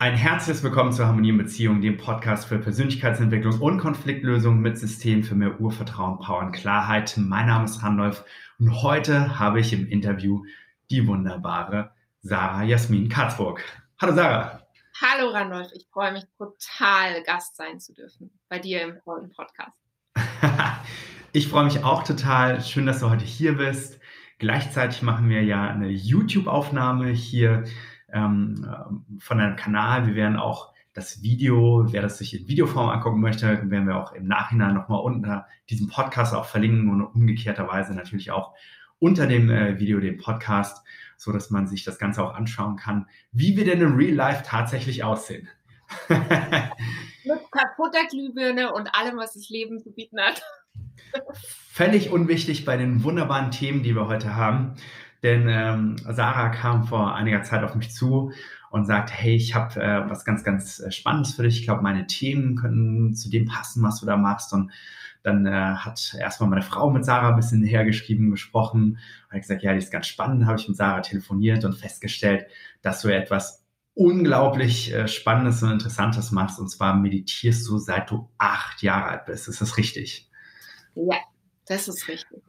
Ein herzliches Willkommen zur Harmonie in Beziehung, dem Podcast für Persönlichkeitsentwicklung und Konfliktlösung mit System für mehr Urvertrauen, Power und Klarheit. Mein Name ist Randolph und heute habe ich im Interview die wunderbare Sarah Jasmin Katzburg. Hallo Sarah. Hallo Randolph, ich freue mich total, Gast sein zu dürfen bei dir im vollen Podcast. ich freue mich auch total. Schön, dass du heute hier bist. Gleichzeitig machen wir ja eine YouTube-Aufnahme hier ähm, von einem Kanal. Wir werden auch das Video, wer das sich in Videoform angucken möchte, werden wir auch im Nachhinein nochmal unter diesem Podcast auch verlinken und umgekehrterweise natürlich auch unter dem äh, Video den Podcast, so dass man sich das Ganze auch anschauen kann, wie wir denn im Real Life tatsächlich aussehen. Mit kaputter Glühbirne und allem, was das Leben zu bieten hat. Völlig unwichtig bei den wunderbaren Themen, die wir heute haben. Denn ähm, Sarah kam vor einiger Zeit auf mich zu und sagt, hey, ich habe äh, was ganz, ganz äh, Spannendes für dich. Ich glaube, meine Themen können zu dem passen, was du da machst. Und dann äh, hat erstmal meine Frau mit Sarah ein bisschen hergeschrieben, gesprochen. Und hat gesagt, ja, die ist ganz spannend. Habe ich mit Sarah telefoniert und festgestellt, dass du etwas unglaublich äh, Spannendes und Interessantes machst. Und zwar meditierst du, seit du acht Jahre alt bist. Ist das richtig? Ja, das ist richtig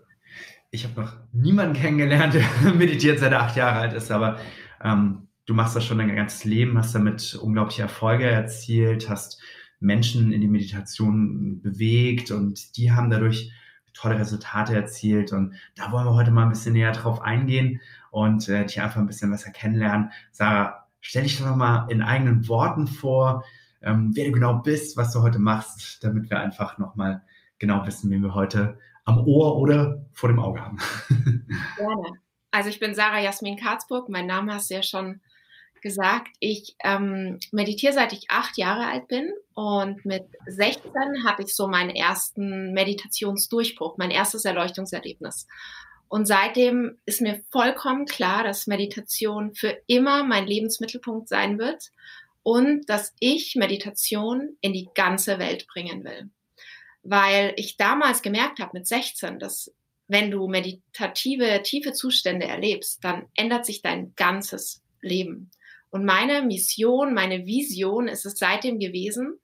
ich habe noch niemanden kennengelernt, der meditiert seit er acht Jahre alt ist, aber ähm, du machst das schon dein ganzes Leben, hast damit unglaubliche Erfolge erzielt, hast Menschen in die Meditation bewegt und die haben dadurch tolle Resultate erzielt. Und da wollen wir heute mal ein bisschen näher drauf eingehen und äh, dich einfach ein bisschen besser kennenlernen. Sarah, stell dich doch nochmal in eigenen Worten vor, ähm, wer du genau bist, was du heute machst, damit wir einfach nochmal genau wissen, wie wir heute am Ohr oder vor dem Auge haben. Gerne. Also ich bin Sarah Jasmin Karzburg, mein Name hast du ja schon gesagt. Ich ähm, meditiere seit ich acht Jahre alt bin und mit 16 hatte ich so meinen ersten Meditationsdurchbruch, mein erstes Erleuchtungserlebnis. Und seitdem ist mir vollkommen klar, dass Meditation für immer mein Lebensmittelpunkt sein wird und dass ich Meditation in die ganze Welt bringen will weil ich damals gemerkt habe mit 16, dass wenn du meditative, tiefe Zustände erlebst, dann ändert sich dein ganzes Leben. Und meine Mission, meine Vision ist es seitdem gewesen,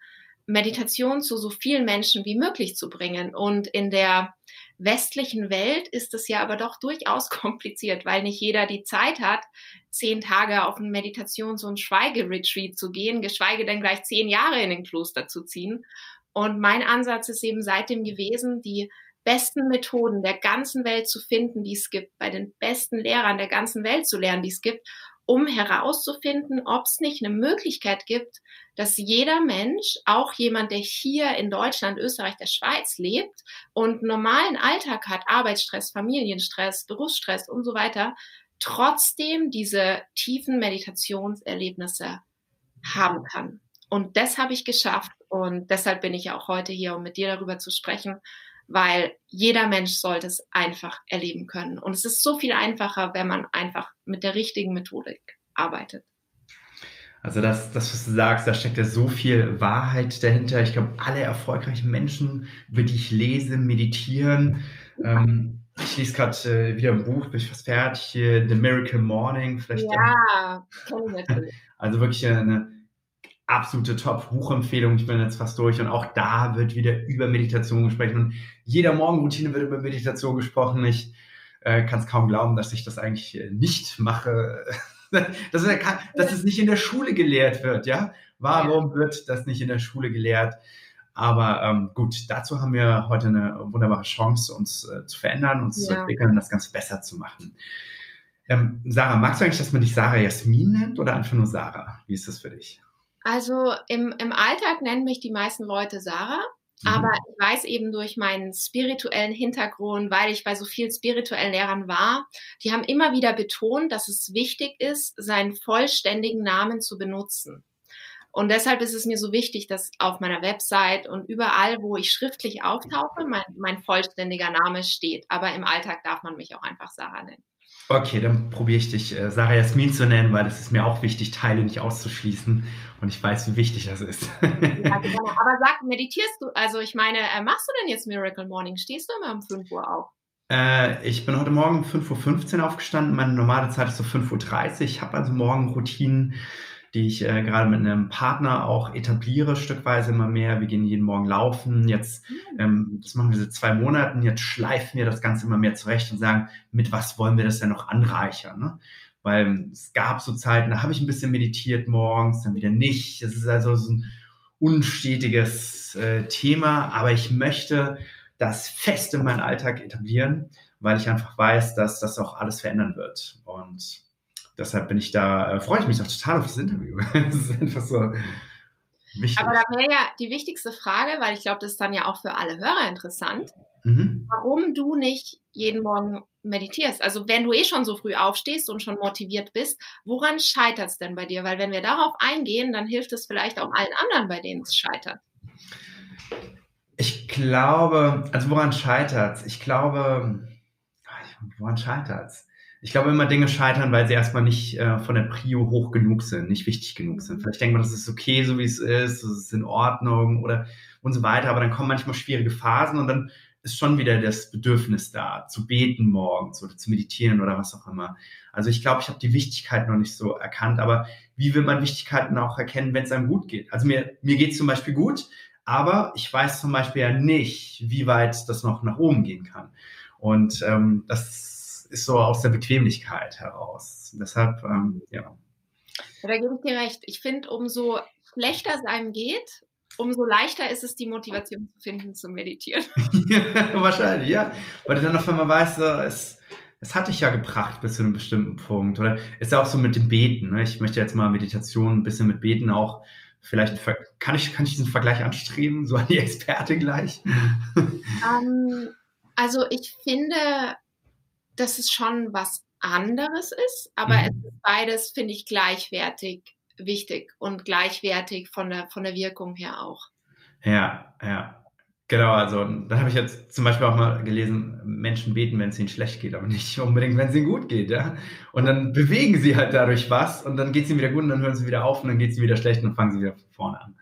Meditation zu so vielen Menschen wie möglich zu bringen. Und in der westlichen Welt ist es ja aber doch durchaus kompliziert, weil nicht jeder die Zeit hat, zehn Tage auf ein Meditations- und Schweigeretreat zu gehen, geschweige denn gleich zehn Jahre in den Kloster zu ziehen. Und mein Ansatz ist eben seitdem gewesen, die besten Methoden der ganzen Welt zu finden, die es gibt, bei den besten Lehrern der ganzen Welt zu lernen, die es gibt, um herauszufinden, ob es nicht eine Möglichkeit gibt, dass jeder Mensch, auch jemand, der hier in Deutschland, Österreich, der Schweiz lebt und normalen Alltag hat, Arbeitsstress, Familienstress, Berufsstress und so weiter, trotzdem diese tiefen Meditationserlebnisse haben kann. Und das habe ich geschafft. Und deshalb bin ich auch heute hier, um mit dir darüber zu sprechen, weil jeder Mensch sollte es einfach erleben können. Und es ist so viel einfacher, wenn man einfach mit der richtigen Methodik arbeitet. Also das, das, was du sagst, da steckt ja so viel Wahrheit dahinter. Ich glaube, alle erfolgreichen Menschen, über die ich lese, meditieren. Ähm, ich lese gerade äh, wieder ein Buch, bin ich fast fertig, The Miracle Morning. Vielleicht ja, natürlich. Also wirklich eine absolute Top-Buchempfehlung. Ich bin jetzt fast durch und auch da wird wieder über Meditation gesprochen und jeder Morgenroutine wird über Meditation gesprochen. Ich äh, kann es kaum glauben, dass ich das eigentlich äh, nicht mache. dass, es, dass es nicht in der Schule gelehrt wird, ja? Warum wird das nicht in der Schule gelehrt? Aber ähm, gut, dazu haben wir heute eine wunderbare Chance, uns äh, zu verändern, uns ja. zu entwickeln und das Ganze besser zu machen. Ähm, Sarah, magst du eigentlich, dass man dich Sarah Jasmin nennt oder einfach nur Sarah? Wie ist das für dich? Also im, im Alltag nennen mich die meisten Leute Sarah. Mhm. Aber ich weiß eben durch meinen spirituellen Hintergrund, weil ich bei so vielen spirituellen Lehrern war, die haben immer wieder betont, dass es wichtig ist, seinen vollständigen Namen zu benutzen. Und deshalb ist es mir so wichtig, dass auf meiner Website und überall, wo ich schriftlich auftauche, mein, mein vollständiger Name steht. Aber im Alltag darf man mich auch einfach Sarah nennen. Okay, dann probiere ich dich äh, Sarah Jasmin zu nennen, weil es ist mir auch wichtig, Teile nicht auszuschließen. Und ich weiß, wie wichtig das ist. ja, genau. Aber sag, meditierst du? Also ich meine, äh, machst du denn jetzt Miracle Morning? Stehst du immer um 5 Uhr auf? Äh, ich bin heute Morgen um 5.15 Uhr aufgestanden. Meine normale Zeit ist so 5.30 Uhr. Ich habe also morgen Routinen, die ich äh, gerade mit einem Partner auch etabliere, stückweise immer mehr. Wir gehen jeden Morgen laufen. Jetzt, mhm. ähm, das machen wir seit zwei Monaten. Jetzt schleifen wir das Ganze immer mehr zurecht und sagen, mit was wollen wir das denn noch anreichern? Ne? Weil es gab so Zeiten, da habe ich ein bisschen meditiert morgens, dann wieder nicht. Es ist also so ein unstetiges äh, Thema, aber ich möchte das fest in meinen Alltag etablieren, weil ich einfach weiß, dass das auch alles verändern wird. Und deshalb bin ich da, äh, freue ich mich auch total auf das Interview. das ist einfach so wichtig. Aber da wäre ja die wichtigste Frage, weil ich glaube, das ist dann ja auch für alle Hörer interessant, mhm. warum du nicht jeden Morgen meditierst. Also wenn du eh schon so früh aufstehst und schon motiviert bist, woran scheitert es denn bei dir? Weil wenn wir darauf eingehen, dann hilft es vielleicht auch allen anderen, bei denen es scheitert. Ich glaube, also woran scheitert es? Ich glaube, woran scheitert es? Ich glaube immer Dinge scheitern, weil sie erstmal nicht äh, von der Prio hoch genug sind, nicht wichtig genug sind. Vielleicht denkt man, das ist okay, so wie es ist, das ist in Ordnung oder und so weiter, aber dann kommen manchmal schwierige Phasen und dann ist schon wieder das Bedürfnis da, zu beten morgens oder zu meditieren oder was auch immer. Also ich glaube, ich habe die Wichtigkeit noch nicht so erkannt, aber wie will man Wichtigkeiten auch erkennen, wenn es einem gut geht? Also mir, mir geht es zum Beispiel gut, aber ich weiß zum Beispiel ja nicht, wie weit das noch nach oben gehen kann. Und ähm, das ist so aus der Bequemlichkeit heraus. Deshalb, ähm, ja. ja. Da gebe ich dir recht. Ich finde, umso schlechter es einem geht, umso leichter ist es, die Motivation zu finden, zu meditieren. wahrscheinlich, ja. Weil du dann auf einmal weißt, es, es hat dich ja gebracht bis zu einem bestimmten Punkt. Oder ist ja auch so mit dem Beten. Ne? Ich möchte jetzt mal Meditation ein bisschen mit Beten auch, vielleicht kann ich, kann ich diesen Vergleich anstreben, so an die Experte gleich? Um, ähm, also ich finde, dass es schon was anderes ist, aber mhm. es ist beides, finde ich, gleichwertig wichtig und gleichwertig von der, von der Wirkung her auch. Ja, ja. Genau, also da habe ich jetzt zum Beispiel auch mal gelesen, Menschen beten, wenn es ihnen schlecht geht, aber nicht unbedingt, wenn es ihnen gut geht, ja. Und dann bewegen sie halt dadurch was und dann geht es ihnen wieder gut und dann hören sie wieder auf und dann geht es ihnen wieder schlecht und dann fangen sie wieder von vorne an.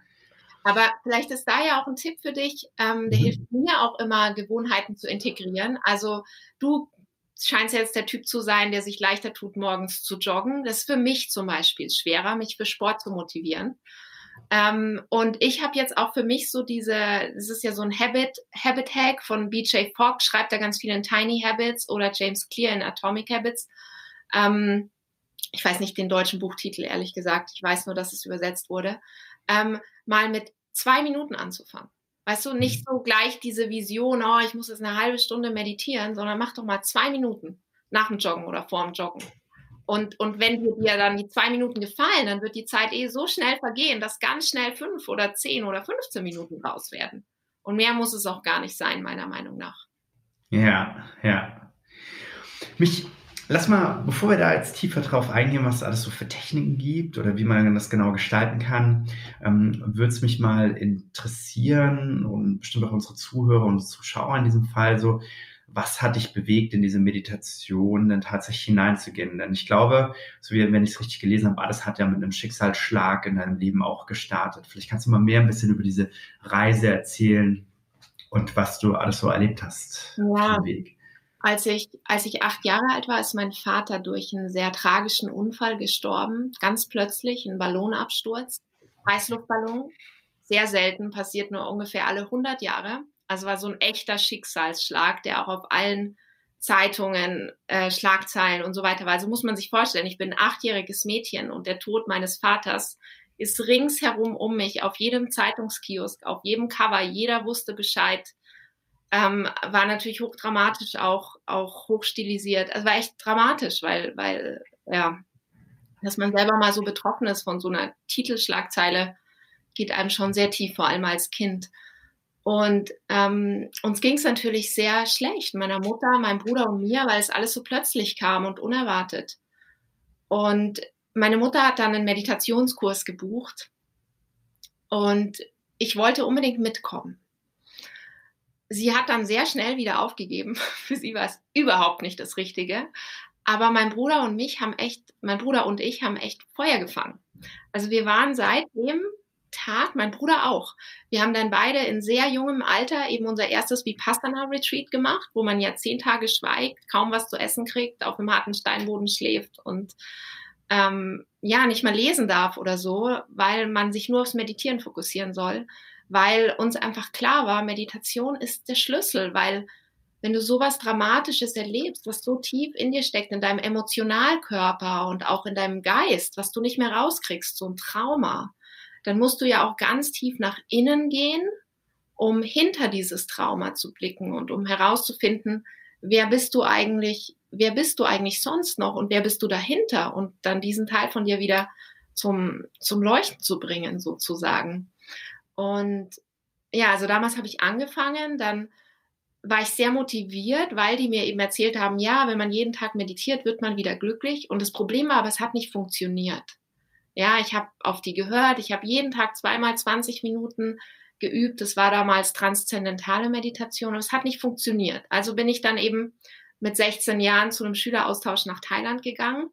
Aber vielleicht ist da ja auch ein Tipp für dich, ähm, der mhm. hilft mir auch immer, Gewohnheiten zu integrieren. Also du scheinst jetzt der Typ zu sein, der sich leichter tut, morgens zu joggen. Das ist für mich zum Beispiel schwerer, mich für Sport zu motivieren. Ähm, und ich habe jetzt auch für mich so diese, das ist ja so ein Habit, Habit Hack von BJ Fogg, schreibt da ganz viel in Tiny Habits oder James Clear in Atomic Habits. Ähm, ich weiß nicht den deutschen Buchtitel, ehrlich gesagt. Ich weiß nur, dass es übersetzt wurde. Ähm, mal mit zwei Minuten anzufangen. Weißt du, nicht mhm. so gleich diese Vision, oh, ich muss jetzt eine halbe Stunde meditieren, sondern mach doch mal zwei Minuten nach dem Joggen oder vor dem Joggen. Und, und wenn dir, dir dann die zwei Minuten gefallen, dann wird die Zeit eh so schnell vergehen, dass ganz schnell fünf oder zehn oder 15 Minuten raus werden. Und mehr muss es auch gar nicht sein, meiner Meinung nach. Ja, ja. Mich Lass mal, bevor wir da jetzt tiefer drauf eingehen, was es alles so für Techniken gibt oder wie man das genau gestalten kann, ähm, würde es mich mal interessieren und bestimmt auch unsere Zuhörer und Zuschauer in diesem Fall so, was hat dich bewegt, in diese Meditation denn tatsächlich hineinzugehen? Denn ich glaube, so wie wenn ich es richtig gelesen habe, alles hat ja mit einem Schicksalsschlag in deinem Leben auch gestartet. Vielleicht kannst du mal mehr ein bisschen über diese Reise erzählen und was du alles so erlebt hast ja. auf dem Weg. Als ich, als ich acht Jahre alt war, ist mein Vater durch einen sehr tragischen Unfall gestorben. Ganz plötzlich, ein Ballonabsturz, Heißluftballon. Sehr selten, passiert nur ungefähr alle 100 Jahre. Also war so ein echter Schicksalsschlag, der auch auf allen Zeitungen, äh, Schlagzeilen und so weiter war. Also muss man sich vorstellen, ich bin ein achtjähriges Mädchen und der Tod meines Vaters ist ringsherum um mich, auf jedem Zeitungskiosk, auf jedem Cover. Jeder wusste Bescheid ähm, war natürlich hochdramatisch, auch, auch hochstilisiert. Also war echt dramatisch, weil, weil, ja, dass man selber mal so betroffen ist von so einer Titelschlagzeile, geht einem schon sehr tief, vor allem als Kind. Und ähm, uns ging es natürlich sehr schlecht, meiner Mutter, meinem Bruder und mir, weil es alles so plötzlich kam und unerwartet. Und meine Mutter hat dann einen Meditationskurs gebucht und ich wollte unbedingt mitkommen sie hat dann sehr schnell wieder aufgegeben. Für sie war es überhaupt nicht das Richtige. Aber mein Bruder und mich haben echt, mein Bruder und ich haben echt Feuer gefangen. Also wir waren seit dem Tag, mein Bruder auch. Wir haben dann beide in sehr jungem Alter eben unser erstes Vipassana Retreat gemacht, wo man ja zehn Tage schweigt, kaum was zu essen kriegt, auf einem harten Steinboden schläft und ähm, ja nicht mal lesen darf oder so, weil man sich nur aufs Meditieren fokussieren soll, weil uns einfach klar war, Meditation ist der Schlüssel, weil wenn du sowas Dramatisches erlebst, was so tief in dir steckt, in deinem Emotionalkörper und auch in deinem Geist, was du nicht mehr rauskriegst, so ein Trauma, dann musst du ja auch ganz tief nach innen gehen, um hinter dieses Trauma zu blicken und um herauszufinden, wer bist du eigentlich, wer bist du eigentlich sonst noch und wer bist du dahinter und dann diesen Teil von dir wieder zum, zum Leuchten zu bringen, sozusagen. Und ja, also damals habe ich angefangen, dann war ich sehr motiviert, weil die mir eben erzählt haben, ja, wenn man jeden Tag meditiert, wird man wieder glücklich. Und das Problem war aber, es hat nicht funktioniert. Ja, ich habe auf die gehört, ich habe jeden Tag zweimal 20 Minuten geübt. Das war damals transzendentale Meditation, aber es hat nicht funktioniert. Also bin ich dann eben mit 16 Jahren zu einem Schüleraustausch nach Thailand gegangen,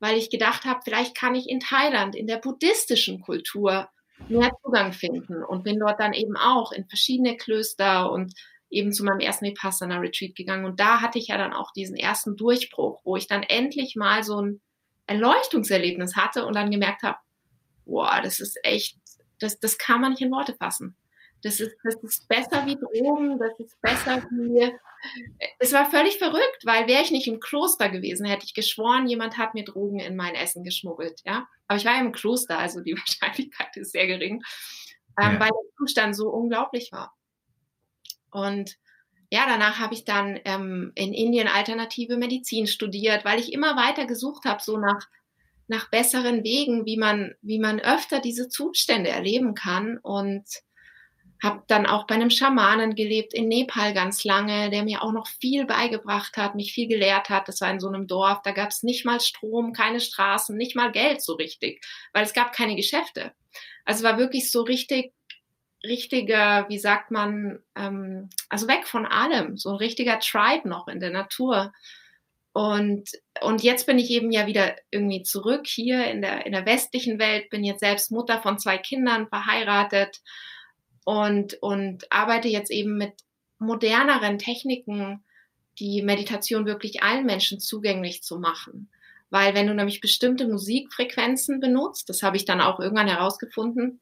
weil ich gedacht habe, vielleicht kann ich in Thailand, in der buddhistischen Kultur, mehr Zugang finden und bin dort dann eben auch in verschiedene Klöster und eben zu meinem ersten Vipassana Retreat gegangen und da hatte ich ja dann auch diesen ersten Durchbruch, wo ich dann endlich mal so ein Erleuchtungserlebnis hatte und dann gemerkt habe, boah, das ist echt, das, das kann man nicht in Worte fassen. Das ist, das ist besser wie Drogen, das ist besser wie. Es war völlig verrückt, weil wäre ich nicht im Kloster gewesen, hätte ich geschworen, jemand hat mir Drogen in mein Essen geschmuggelt. Ja? Aber ich war ja im Kloster, also die Wahrscheinlichkeit ist sehr gering, ähm, ja. weil der Zustand so unglaublich war. Und ja, danach habe ich dann ähm, in Indien alternative Medizin studiert, weil ich immer weiter gesucht habe, so nach, nach besseren Wegen, wie man, wie man öfter diese Zustände erleben kann. Und habe dann auch bei einem Schamanen gelebt in Nepal ganz lange, der mir auch noch viel beigebracht hat, mich viel gelehrt hat. Das war in so einem Dorf, da gab es nicht mal Strom, keine Straßen, nicht mal Geld so richtig, weil es gab keine Geschäfte. Also war wirklich so richtig, richtiger, wie sagt man, ähm, also weg von allem, so ein richtiger Tribe noch in der Natur. Und, und jetzt bin ich eben ja wieder irgendwie zurück hier in der, in der westlichen Welt, bin jetzt selbst Mutter von zwei Kindern, verheiratet und, und arbeite jetzt eben mit moderneren Techniken, die Meditation wirklich allen Menschen zugänglich zu machen. Weil wenn du nämlich bestimmte Musikfrequenzen benutzt, das habe ich dann auch irgendwann herausgefunden,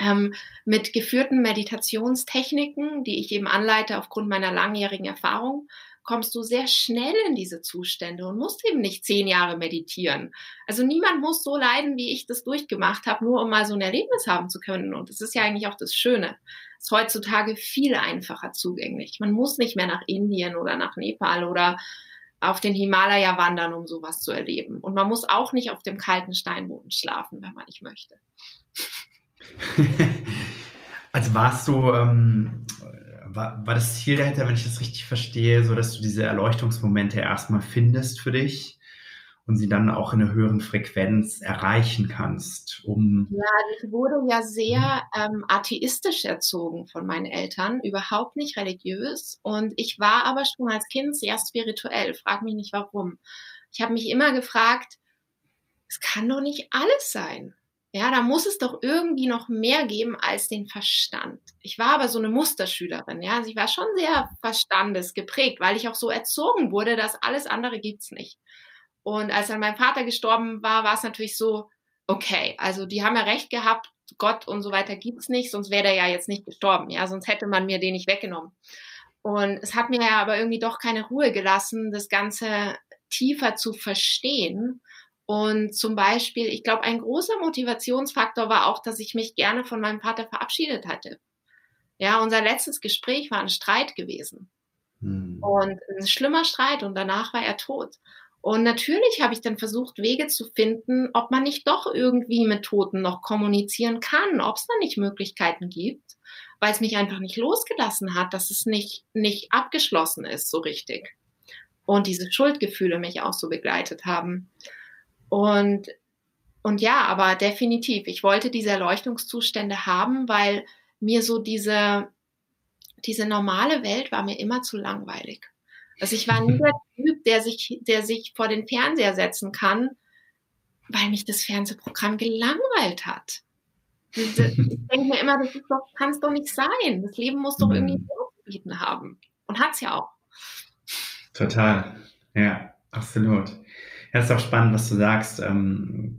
ähm, mit geführten Meditationstechniken, die ich eben anleite aufgrund meiner langjährigen Erfahrung, kommst du sehr schnell in diese Zustände und musst eben nicht zehn Jahre meditieren. Also niemand muss so leiden, wie ich das durchgemacht habe, nur um mal so ein Erlebnis haben zu können. Und das ist ja eigentlich auch das Schöne. Es ist heutzutage viel einfacher zugänglich. Man muss nicht mehr nach Indien oder nach Nepal oder auf den Himalaya wandern, um sowas zu erleben. Und man muss auch nicht auf dem kalten Steinboden schlafen, wenn man nicht möchte. also warst du ähm, war, war das Ziel dahinter, wenn ich das richtig verstehe, so dass du diese Erleuchtungsmomente erstmal findest für dich und sie dann auch in einer höheren Frequenz erreichen kannst, um. Ja, ich wurde ja sehr ähm, atheistisch erzogen von meinen Eltern, überhaupt nicht religiös. Und ich war aber schon als Kind sehr spirituell. Frag mich nicht warum. Ich habe mich immer gefragt, es kann doch nicht alles sein. Ja, da muss es doch irgendwie noch mehr geben als den Verstand. Ich war aber so eine Musterschülerin, ja. Also ich war schon sehr verstandesgeprägt, weil ich auch so erzogen wurde, dass alles andere gibt's nicht. Und als dann mein Vater gestorben war, war es natürlich so, okay, also die haben ja recht gehabt, Gott und so weiter gibt's nicht, sonst wäre der ja jetzt nicht gestorben, ja, sonst hätte man mir den nicht weggenommen. Und es hat mir ja aber irgendwie doch keine Ruhe gelassen, das Ganze tiefer zu verstehen und zum Beispiel, ich glaube, ein großer Motivationsfaktor war auch, dass ich mich gerne von meinem Vater verabschiedet hatte. Ja, unser letztes Gespräch war ein Streit gewesen. Hm. Und ein schlimmer Streit und danach war er tot. Und natürlich habe ich dann versucht, Wege zu finden, ob man nicht doch irgendwie mit Toten noch kommunizieren kann, ob es da nicht Möglichkeiten gibt, weil es mich einfach nicht losgelassen hat, dass es nicht, nicht abgeschlossen ist so richtig. Und diese Schuldgefühle mich auch so begleitet haben. Und, und ja, aber definitiv, ich wollte diese Erleuchtungszustände haben, weil mir so diese, diese normale Welt war mir immer zu langweilig. Also ich war nie der Typ, der sich, der sich vor den Fernseher setzen kann, weil mich das Fernsehprogramm gelangweilt hat. Ich denke mir immer, das kann es doch nicht sein. Das Leben muss doch irgendwie mhm. bieten haben. Und hat es ja auch. Total. Ja, absolut. Ja, ist auch spannend, was du sagst, ähm,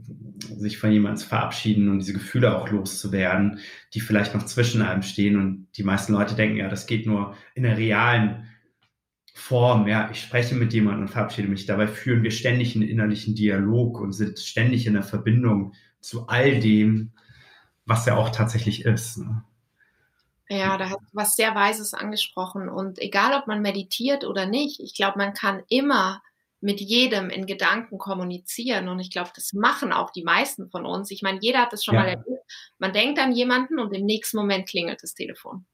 sich von jemandem zu verabschieden und diese Gefühle auch loszuwerden, die vielleicht noch zwischen einem stehen. Und die meisten Leute denken, ja, das geht nur in der realen Form. Ja, ich spreche mit jemandem und verabschiede mich. Dabei führen wir ständig einen innerlichen Dialog und sind ständig in der Verbindung zu all dem, was ja auch tatsächlich ist. Ne? Ja, da hat was sehr Weises angesprochen. Und egal, ob man meditiert oder nicht, ich glaube, man kann immer mit jedem in Gedanken kommunizieren. Und ich glaube, das machen auch die meisten von uns. Ich meine, jeder hat das schon ja. mal erlebt. Man denkt an jemanden und im nächsten Moment klingelt das Telefon.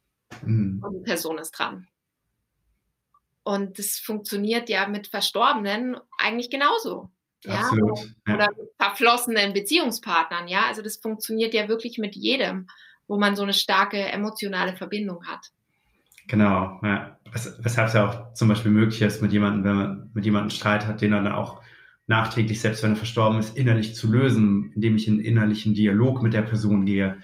Mhm. Und die Person ist dran. Und das funktioniert ja mit Verstorbenen eigentlich genauso. Ja? ja. Oder mit verflossenen Beziehungspartnern. Ja, also das funktioniert ja wirklich mit jedem, wo man so eine starke emotionale Verbindung hat. Genau, ja. Weshalb es ja auch zum Beispiel möglich ist, mit jemandem, wenn man mit jemandem Streit hat, den dann auch nachträglich, selbst wenn er verstorben ist, innerlich zu lösen, indem ich in innerlichen Dialog mit der Person gehe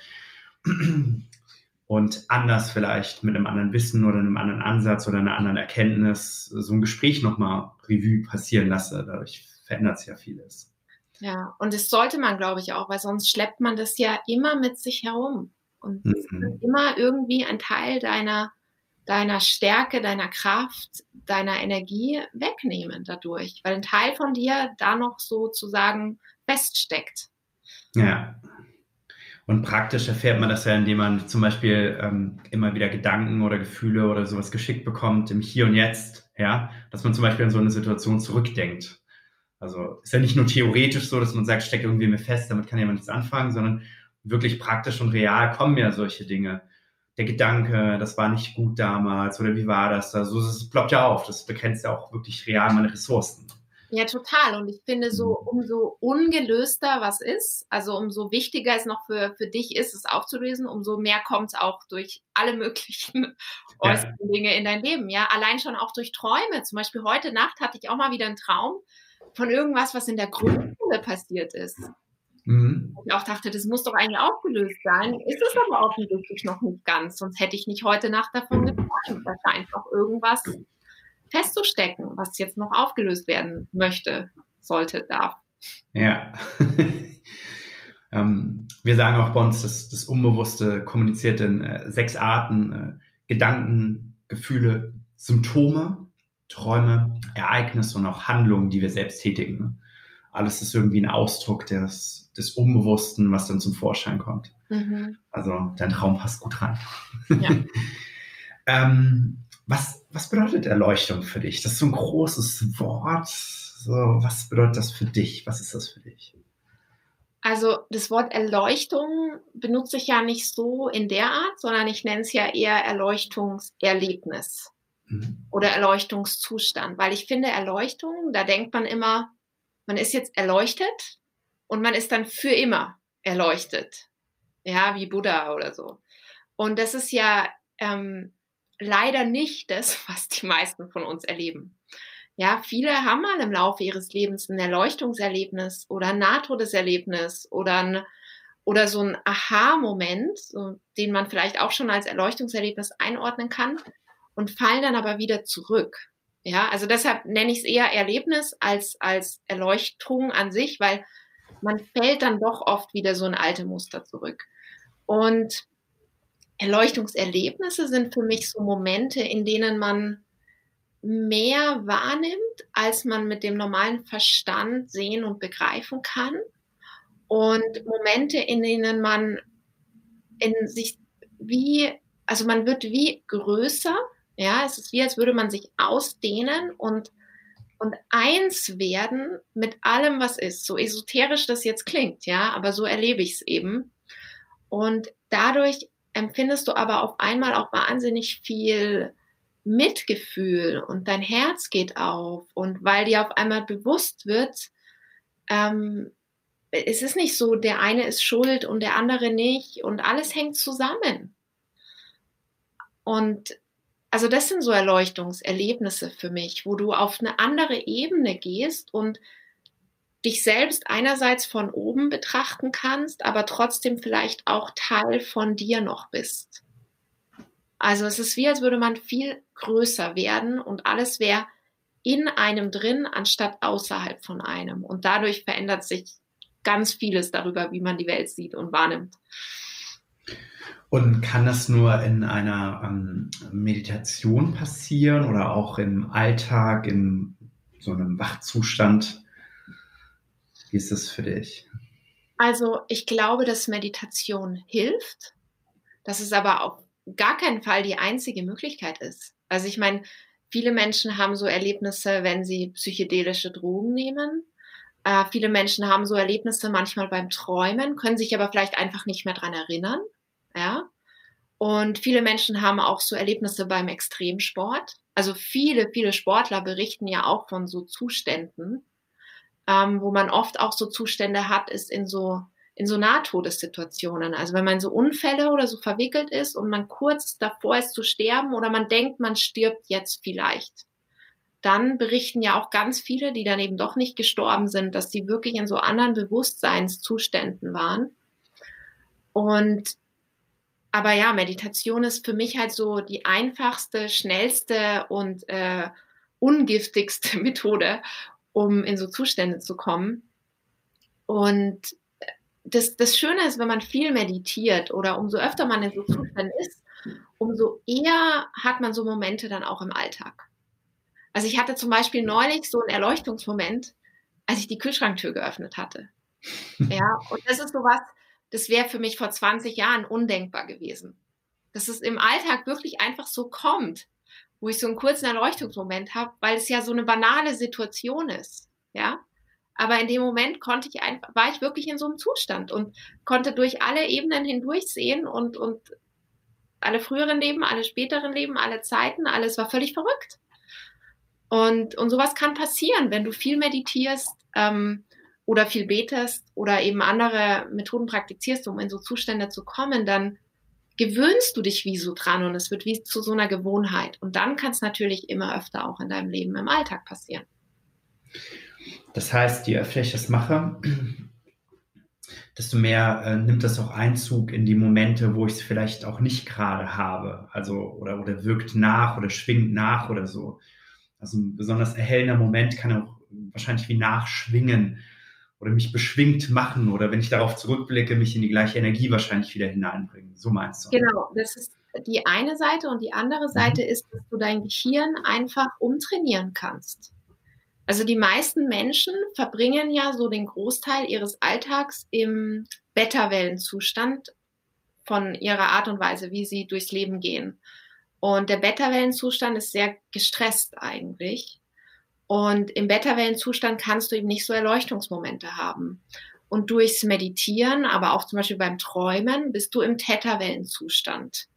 und anders vielleicht mit einem anderen Wissen oder einem anderen Ansatz oder einer anderen Erkenntnis so ein Gespräch nochmal Revue passieren lasse. Dadurch verändert sich ja vieles. Ja, und das sollte man, glaube ich, auch, weil sonst schleppt man das ja immer mit sich herum. Und mhm. immer irgendwie ein Teil deiner deiner Stärke, deiner Kraft, deiner Energie wegnehmen dadurch, weil ein Teil von dir da noch sozusagen feststeckt. Ja. Und praktisch erfährt man das ja, indem man zum Beispiel ähm, immer wieder Gedanken oder Gefühle oder sowas geschickt bekommt im Hier und Jetzt, ja, dass man zum Beispiel an so eine Situation zurückdenkt. Also ist ja nicht nur theoretisch so, dass man sagt, steckt irgendwie mir fest, damit kann jemand nichts anfangen, sondern wirklich praktisch und real kommen ja solche Dinge der Gedanke, das war nicht gut damals oder wie war das? Also es ploppt ja auf, das begrenzt ja auch wirklich real meine Ressourcen. Ja, total. Und ich finde, so mhm. umso ungelöster was ist, also umso wichtiger es noch für, für dich ist, es aufzulösen, umso mehr kommt es auch durch alle möglichen äußeren ja. Dinge in dein Leben. Ja, allein schon auch durch Träume. Zum Beispiel heute Nacht hatte ich auch mal wieder einen Traum von irgendwas, was in der Grundschule passiert ist. Mhm. Ich auch dachte, das muss doch eigentlich aufgelöst sein. Ist es aber offensichtlich noch nicht ganz, sonst hätte ich nicht heute Nacht davon geträumt. Da scheint noch irgendwas festzustecken, was jetzt noch aufgelöst werden möchte, sollte, darf. Ja. ähm, wir sagen auch bei uns, dass das Unbewusste kommuniziert in äh, sechs Arten: äh, Gedanken, Gefühle, Symptome, Träume, Ereignisse und auch Handlungen, die wir selbst tätigen alles ist irgendwie ein Ausdruck des, des Unbewussten, was dann zum Vorschein kommt. Mhm. Also dein Traum passt gut rein. Ja. ähm, was, was bedeutet Erleuchtung für dich? Das ist so ein großes Wort. So, was bedeutet das für dich? Was ist das für dich? Also das Wort Erleuchtung benutze ich ja nicht so in der Art, sondern ich nenne es ja eher Erleuchtungserlebnis mhm. oder Erleuchtungszustand, weil ich finde Erleuchtung, da denkt man immer, man ist jetzt erleuchtet und man ist dann für immer erleuchtet. Ja, wie Buddha oder so. Und das ist ja ähm, leider nicht das, was die meisten von uns erleben. Ja, viele haben mal im Laufe ihres Lebens ein Erleuchtungserlebnis oder ein Nahtodeserlebnis oder ein, oder so ein Aha-Moment, so, den man vielleicht auch schon als Erleuchtungserlebnis einordnen kann und fallen dann aber wieder zurück. Ja, also deshalb nenne ich es eher Erlebnis als, als Erleuchtung an sich, weil man fällt dann doch oft wieder so in alte Muster zurück. Und Erleuchtungserlebnisse sind für mich so Momente, in denen man mehr wahrnimmt, als man mit dem normalen Verstand sehen und begreifen kann. Und Momente, in denen man in sich wie, also man wird wie größer ja, es ist wie, als würde man sich ausdehnen und, und eins werden mit allem, was ist. So esoterisch das jetzt klingt, ja, aber so erlebe ich es eben. Und dadurch empfindest du aber auf einmal auch wahnsinnig viel Mitgefühl und dein Herz geht auf und weil dir auf einmal bewusst wird, ähm, es ist nicht so, der eine ist schuld und der andere nicht und alles hängt zusammen. Und also das sind so Erleuchtungserlebnisse für mich, wo du auf eine andere Ebene gehst und dich selbst einerseits von oben betrachten kannst, aber trotzdem vielleicht auch Teil von dir noch bist. Also es ist wie, als würde man viel größer werden und alles wäre in einem drin, anstatt außerhalb von einem. Und dadurch verändert sich ganz vieles darüber, wie man die Welt sieht und wahrnimmt. Und kann das nur in einer ähm, Meditation passieren oder auch im Alltag, in so einem Wachzustand? Wie ist das für dich? Also ich glaube, dass Meditation hilft, dass es aber auf gar keinen Fall die einzige Möglichkeit ist. Also ich meine, viele Menschen haben so Erlebnisse, wenn sie psychedelische Drogen nehmen. Äh, viele Menschen haben so Erlebnisse manchmal beim Träumen, können sich aber vielleicht einfach nicht mehr dran erinnern. Und viele Menschen haben auch so Erlebnisse beim Extremsport. Also viele, viele Sportler berichten ja auch von so Zuständen, ähm, wo man oft auch so Zustände hat, ist in so in so Nahtodessituationen. Also wenn man so Unfälle oder so verwickelt ist und man kurz davor ist zu sterben oder man denkt, man stirbt jetzt vielleicht, dann berichten ja auch ganz viele, die dann eben doch nicht gestorben sind, dass sie wirklich in so anderen Bewusstseinszuständen waren. Und aber ja, Meditation ist für mich halt so die einfachste, schnellste und äh, ungiftigste Methode, um in so Zustände zu kommen. Und das, das Schöne ist, wenn man viel meditiert oder umso öfter man in so Zuständen ist, umso eher hat man so Momente dann auch im Alltag. Also ich hatte zum Beispiel neulich so einen Erleuchtungsmoment, als ich die Kühlschranktür geöffnet hatte. Ja, und das ist sowas, das wäre für mich vor 20 Jahren undenkbar gewesen. Dass es im Alltag wirklich einfach so kommt, wo ich so einen kurzen Erleuchtungsmoment habe, weil es ja so eine banale Situation ist. Ja, aber in dem Moment konnte ich einfach, war ich wirklich in so einem Zustand und konnte durch alle Ebenen hindurch sehen und, und alle früheren Leben, alle späteren Leben, alle Zeiten, alles war völlig verrückt. Und, und sowas kann passieren, wenn du viel meditierst, ähm, oder viel betest oder eben andere Methoden praktizierst, um in so Zustände zu kommen, dann gewöhnst du dich wie so dran und es wird wie zu so einer Gewohnheit. Und dann kann es natürlich immer öfter auch in deinem Leben im Alltag passieren. Das heißt, je öfter ich das mache, desto mehr äh, nimmt das auch Einzug in die Momente, wo ich es vielleicht auch nicht gerade habe. Also, oder, oder wirkt nach oder schwingt nach oder so. Also ein besonders erhellender Moment kann auch wahrscheinlich wie nachschwingen oder mich beschwingt machen oder wenn ich darauf zurückblicke, mich in die gleiche Energie wahrscheinlich wieder hineinbringen. So meinst du? Genau, das ist die eine Seite und die andere mhm. Seite mhm. ist, dass du dein Gehirn einfach umtrainieren kannst. Also die meisten Menschen verbringen ja so den Großteil ihres Alltags im Beta-Wellenzustand von ihrer Art und Weise, wie sie durchs Leben gehen. Und der Beta-Wellenzustand ist sehr gestresst eigentlich. Und im Beta-Wellenzustand kannst du eben nicht so Erleuchtungsmomente haben. Und durchs Meditieren, aber auch zum Beispiel beim Träumen, bist du im Theta-Wellenzustand.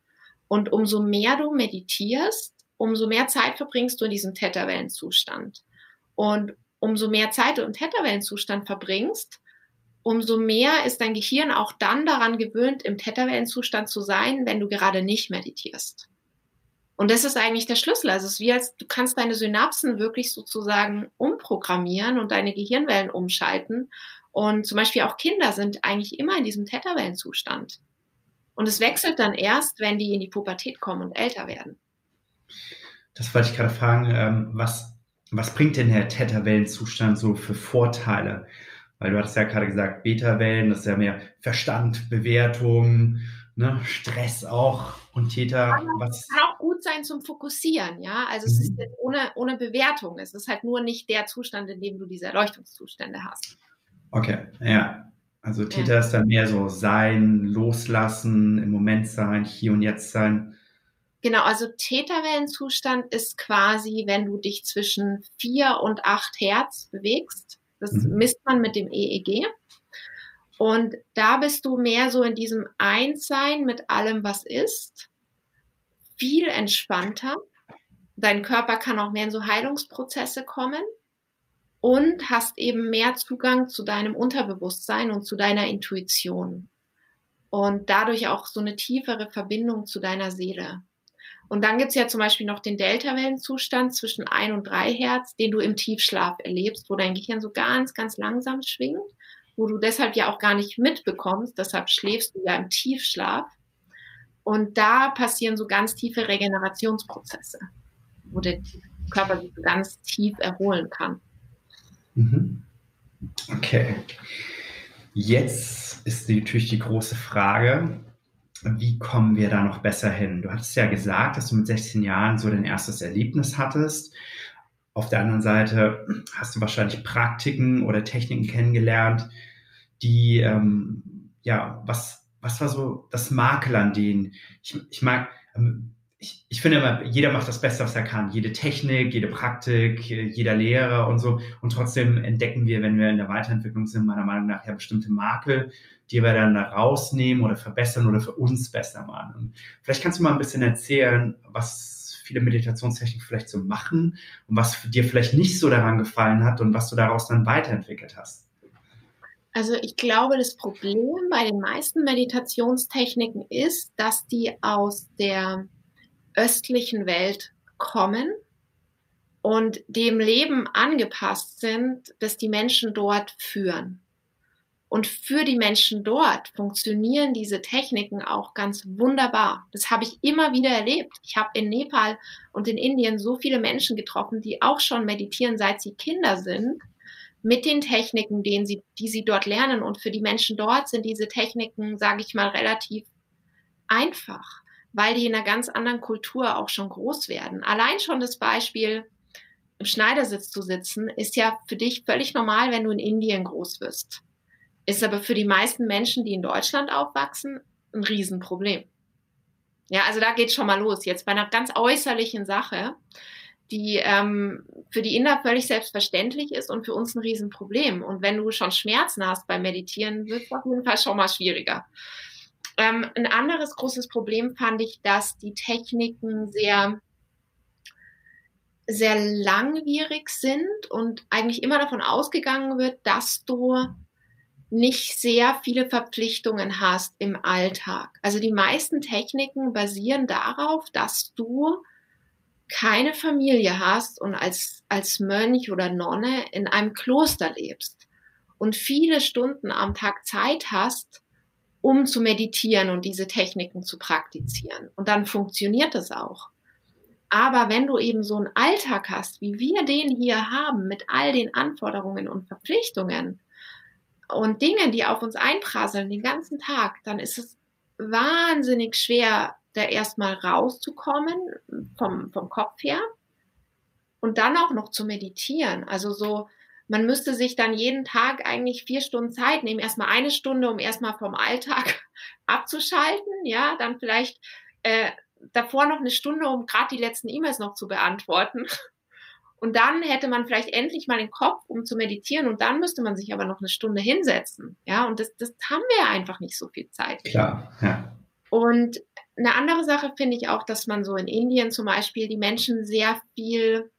Und umso mehr du meditierst, umso mehr Zeit verbringst du in diesem Theta-Wellenzustand. Und umso mehr Zeit du im Theta-Wellenzustand verbringst, umso mehr ist dein Gehirn auch dann daran gewöhnt, im Theta-Wellenzustand zu sein, wenn du gerade nicht meditierst. Und das ist eigentlich der Schlüssel. Also es ist wie als du kannst deine Synapsen wirklich sozusagen umprogrammieren und deine Gehirnwellen umschalten. Und zum Beispiel auch Kinder sind eigentlich immer in diesem Theta-Wellenzustand. Und es wechselt dann erst, wenn die in die Pubertät kommen und älter werden. Das wollte ich gerade fragen. Ähm, was, was bringt denn der Theta-Wellenzustand so für Vorteile? Weil du hattest ja gerade gesagt, Beta-Wellen, das ist ja mehr Verstand, Bewertung, ne, Stress auch und Täter. Kann, was kann auch gut sein zum Fokussieren, ja. Also es ist mhm. jetzt ohne, ohne Bewertung. Es ist halt nur nicht der Zustand, in dem du diese Erleuchtungszustände hast. Okay, ja. Also Täter ja. ist dann mehr so sein, loslassen, im Moment sein, hier und jetzt sein. Genau, also Täterwellenzustand ist quasi, wenn du dich zwischen 4 und 8 Hertz bewegst. Das mhm. misst man mit dem EEG. Und da bist du mehr so in diesem Einssein mit allem, was ist, viel entspannter. Dein Körper kann auch mehr in so Heilungsprozesse kommen und hast eben mehr Zugang zu deinem Unterbewusstsein und zu deiner Intuition. Und dadurch auch so eine tiefere Verbindung zu deiner Seele. Und dann gibt es ja zum Beispiel noch den Delta-Wellenzustand zwischen 1 und 3 Hertz, den du im Tiefschlaf erlebst, wo dein Gehirn so ganz, ganz langsam schwingt wo du deshalb ja auch gar nicht mitbekommst, deshalb schläfst du ja im Tiefschlaf. Und da passieren so ganz tiefe Regenerationsprozesse, wo der Körper sich ganz tief erholen kann. Mhm. Okay. Jetzt ist natürlich die große Frage, wie kommen wir da noch besser hin? Du hattest ja gesagt, dass du mit 16 Jahren so dein erstes Erlebnis hattest. Auf der anderen Seite hast du wahrscheinlich Praktiken oder Techniken kennengelernt, die, ähm, ja, was, was war so das Makel an denen? Ich, ich mag, ähm, ich, ich finde immer, jeder macht das Beste, was er kann. Jede Technik, jede Praktik, jeder Lehrer und so. Und trotzdem entdecken wir, wenn wir in der Weiterentwicklung sind, meiner Meinung nach ja bestimmte Makel, die wir dann da rausnehmen oder verbessern oder für uns besser machen. Und vielleicht kannst du mal ein bisschen erzählen, was viele Meditationstechniken vielleicht so machen und was dir vielleicht nicht so daran gefallen hat und was du daraus dann weiterentwickelt hast. Also ich glaube, das Problem bei den meisten Meditationstechniken ist, dass die aus der östlichen Welt kommen und dem Leben angepasst sind, das die Menschen dort führen. Und für die Menschen dort funktionieren diese Techniken auch ganz wunderbar. Das habe ich immer wieder erlebt. Ich habe in Nepal und in Indien so viele Menschen getroffen, die auch schon meditieren, seit sie Kinder sind, mit den Techniken, denen sie, die sie dort lernen. Und für die Menschen dort sind diese Techniken, sage ich mal, relativ einfach weil die in einer ganz anderen Kultur auch schon groß werden. Allein schon das Beispiel, im Schneidersitz zu sitzen, ist ja für dich völlig normal, wenn du in Indien groß wirst. Ist aber für die meisten Menschen, die in Deutschland aufwachsen, ein Riesenproblem. Ja, also da geht schon mal los. Jetzt bei einer ganz äußerlichen Sache, die ähm, für die Inder völlig selbstverständlich ist und für uns ein Riesenproblem. Und wenn du schon Schmerzen hast beim Meditieren, wird es auf jeden Fall schon mal schwieriger. Ähm, ein anderes großes Problem fand ich, dass die Techniken sehr, sehr langwierig sind und eigentlich immer davon ausgegangen wird, dass du nicht sehr viele Verpflichtungen hast im Alltag. Also die meisten Techniken basieren darauf, dass du keine Familie hast und als, als Mönch oder Nonne in einem Kloster lebst und viele Stunden am Tag Zeit hast, um zu meditieren und diese Techniken zu praktizieren. Und dann funktioniert es auch. Aber wenn du eben so einen Alltag hast, wie wir den hier haben, mit all den Anforderungen und Verpflichtungen und Dingen, die auf uns einprasseln den ganzen Tag, dann ist es wahnsinnig schwer, da erstmal rauszukommen vom, vom Kopf her und dann auch noch zu meditieren. Also so man müsste sich dann jeden Tag eigentlich vier Stunden Zeit nehmen. Erstmal eine Stunde, um erstmal vom Alltag abzuschalten, ja, dann vielleicht äh, davor noch eine Stunde, um gerade die letzten E-Mails noch zu beantworten. Und dann hätte man vielleicht endlich mal den Kopf, um zu meditieren. Und dann müsste man sich aber noch eine Stunde hinsetzen. Ja, und das, das haben wir einfach nicht so viel Zeit. Klar, ja. Und eine andere Sache finde ich auch, dass man so in Indien zum Beispiel die Menschen sehr viel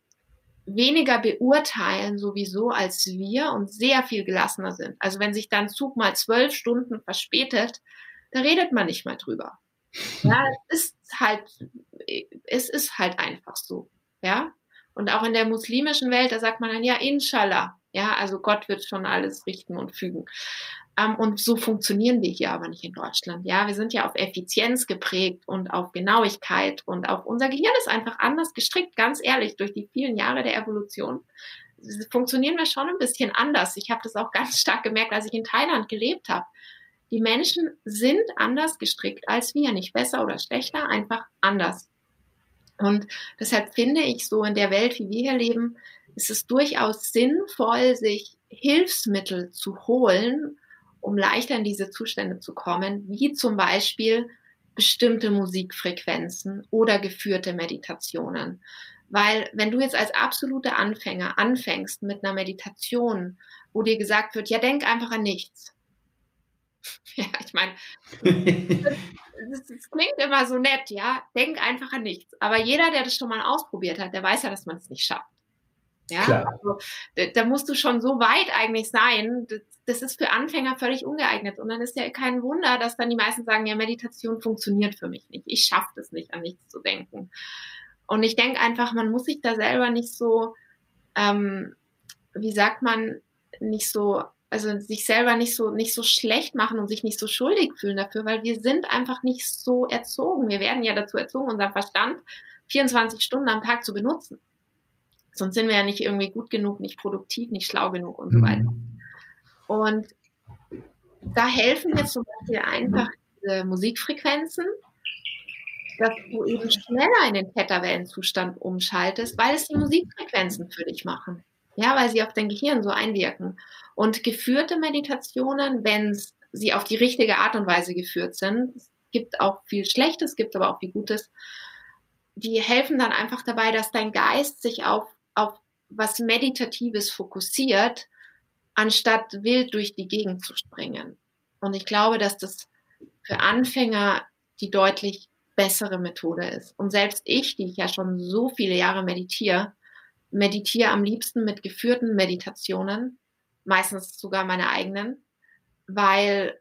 weniger beurteilen sowieso als wir und sehr viel gelassener sind. Also wenn sich dann Zug mal zwölf Stunden verspätet, da redet man nicht mehr drüber. Ja, es ist halt, es ist halt einfach so. Ja. Und auch in der muslimischen Welt, da sagt man dann ja, inshallah. Ja, also Gott wird schon alles richten und fügen. Ähm, und so funktionieren wir hier aber nicht in Deutschland. Ja, wir sind ja auf Effizienz geprägt und auf Genauigkeit und auch unser Gehirn ist einfach anders gestrickt, ganz ehrlich, durch die vielen Jahre der Evolution funktionieren wir schon ein bisschen anders. Ich habe das auch ganz stark gemerkt, als ich in Thailand gelebt habe. Die Menschen sind anders gestrickt als wir, nicht besser oder schlechter, einfach anders. Und deshalb finde ich so in der Welt, wie wir hier leben, ist es durchaus sinnvoll, sich Hilfsmittel zu holen, um leichter in diese Zustände zu kommen, wie zum Beispiel bestimmte Musikfrequenzen oder geführte Meditationen. Weil wenn du jetzt als absoluter Anfänger anfängst mit einer Meditation, wo dir gesagt wird, ja, denk einfach an nichts. Ja, ich meine, das, das, klingt immer so nett, ja, denk einfach an nichts. Aber jeder, der das schon mal ausprobiert hat, der weiß ja, dass man es nicht schafft. Ja, also, da, da, musst du schon so weit eigentlich sein. Das, das, ist für Anfänger völlig ungeeignet. Und dann ist ja kein Wunder, dass dann die meisten sagen, ja, Meditation funktioniert für mich nicht. Ich schaffe es nicht, an nichts zu denken. Und ich denke einfach, man muss sich da selber nicht so, ähm, wie sagt man, nicht so, also sich selber nicht so, nicht so schlecht machen und sich nicht so schuldig fühlen dafür, weil wir sind einfach nicht so erzogen. Wir werden ja dazu erzogen, unseren Verstand 24 Stunden am Tag zu benutzen. Sonst sind wir ja nicht irgendwie gut genug, nicht produktiv, nicht schlau genug und so weiter. Mhm. Und da helfen jetzt zum Beispiel einfach diese Musikfrequenzen, dass du eben schneller in den Theta-Wellenzustand umschaltest, weil es die Musikfrequenzen für dich machen. Ja, weil sie auf dein Gehirn so einwirken. Und geführte Meditationen, wenn sie auf die richtige Art und Weise geführt sind, gibt auch viel Schlechtes, gibt aber auch viel Gutes, die helfen dann einfach dabei, dass dein Geist sich auf, auf was Meditatives fokussiert, anstatt wild durch die Gegend zu springen. Und ich glaube, dass das für Anfänger die deutlich bessere Methode ist. Und selbst ich, die ich ja schon so viele Jahre meditiere, meditiere am liebsten mit geführten Meditationen, meistens sogar meine eigenen, weil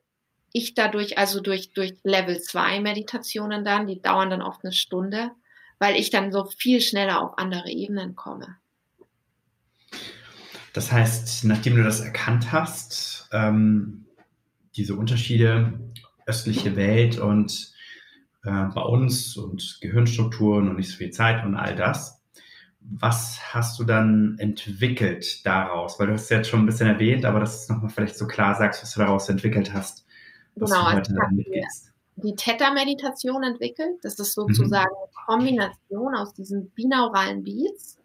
ich dadurch, also durch, durch Level 2 Meditationen dann, die dauern dann oft eine Stunde, weil ich dann so viel schneller auf andere Ebenen komme. Das heißt, nachdem du das erkannt hast, ähm, diese Unterschiede, östliche Welt und äh, bei uns und Gehirnstrukturen und nicht so viel Zeit und all das. Was hast du dann entwickelt daraus? Weil du hast es jetzt schon ein bisschen erwähnt, aber dass du nochmal vielleicht so klar sagst, was du daraus entwickelt hast, was genau, du heute also mitgehst. Die Theta-Meditation entwickelt. Das ist sozusagen mhm. eine Kombination aus diesen binauralen Beats,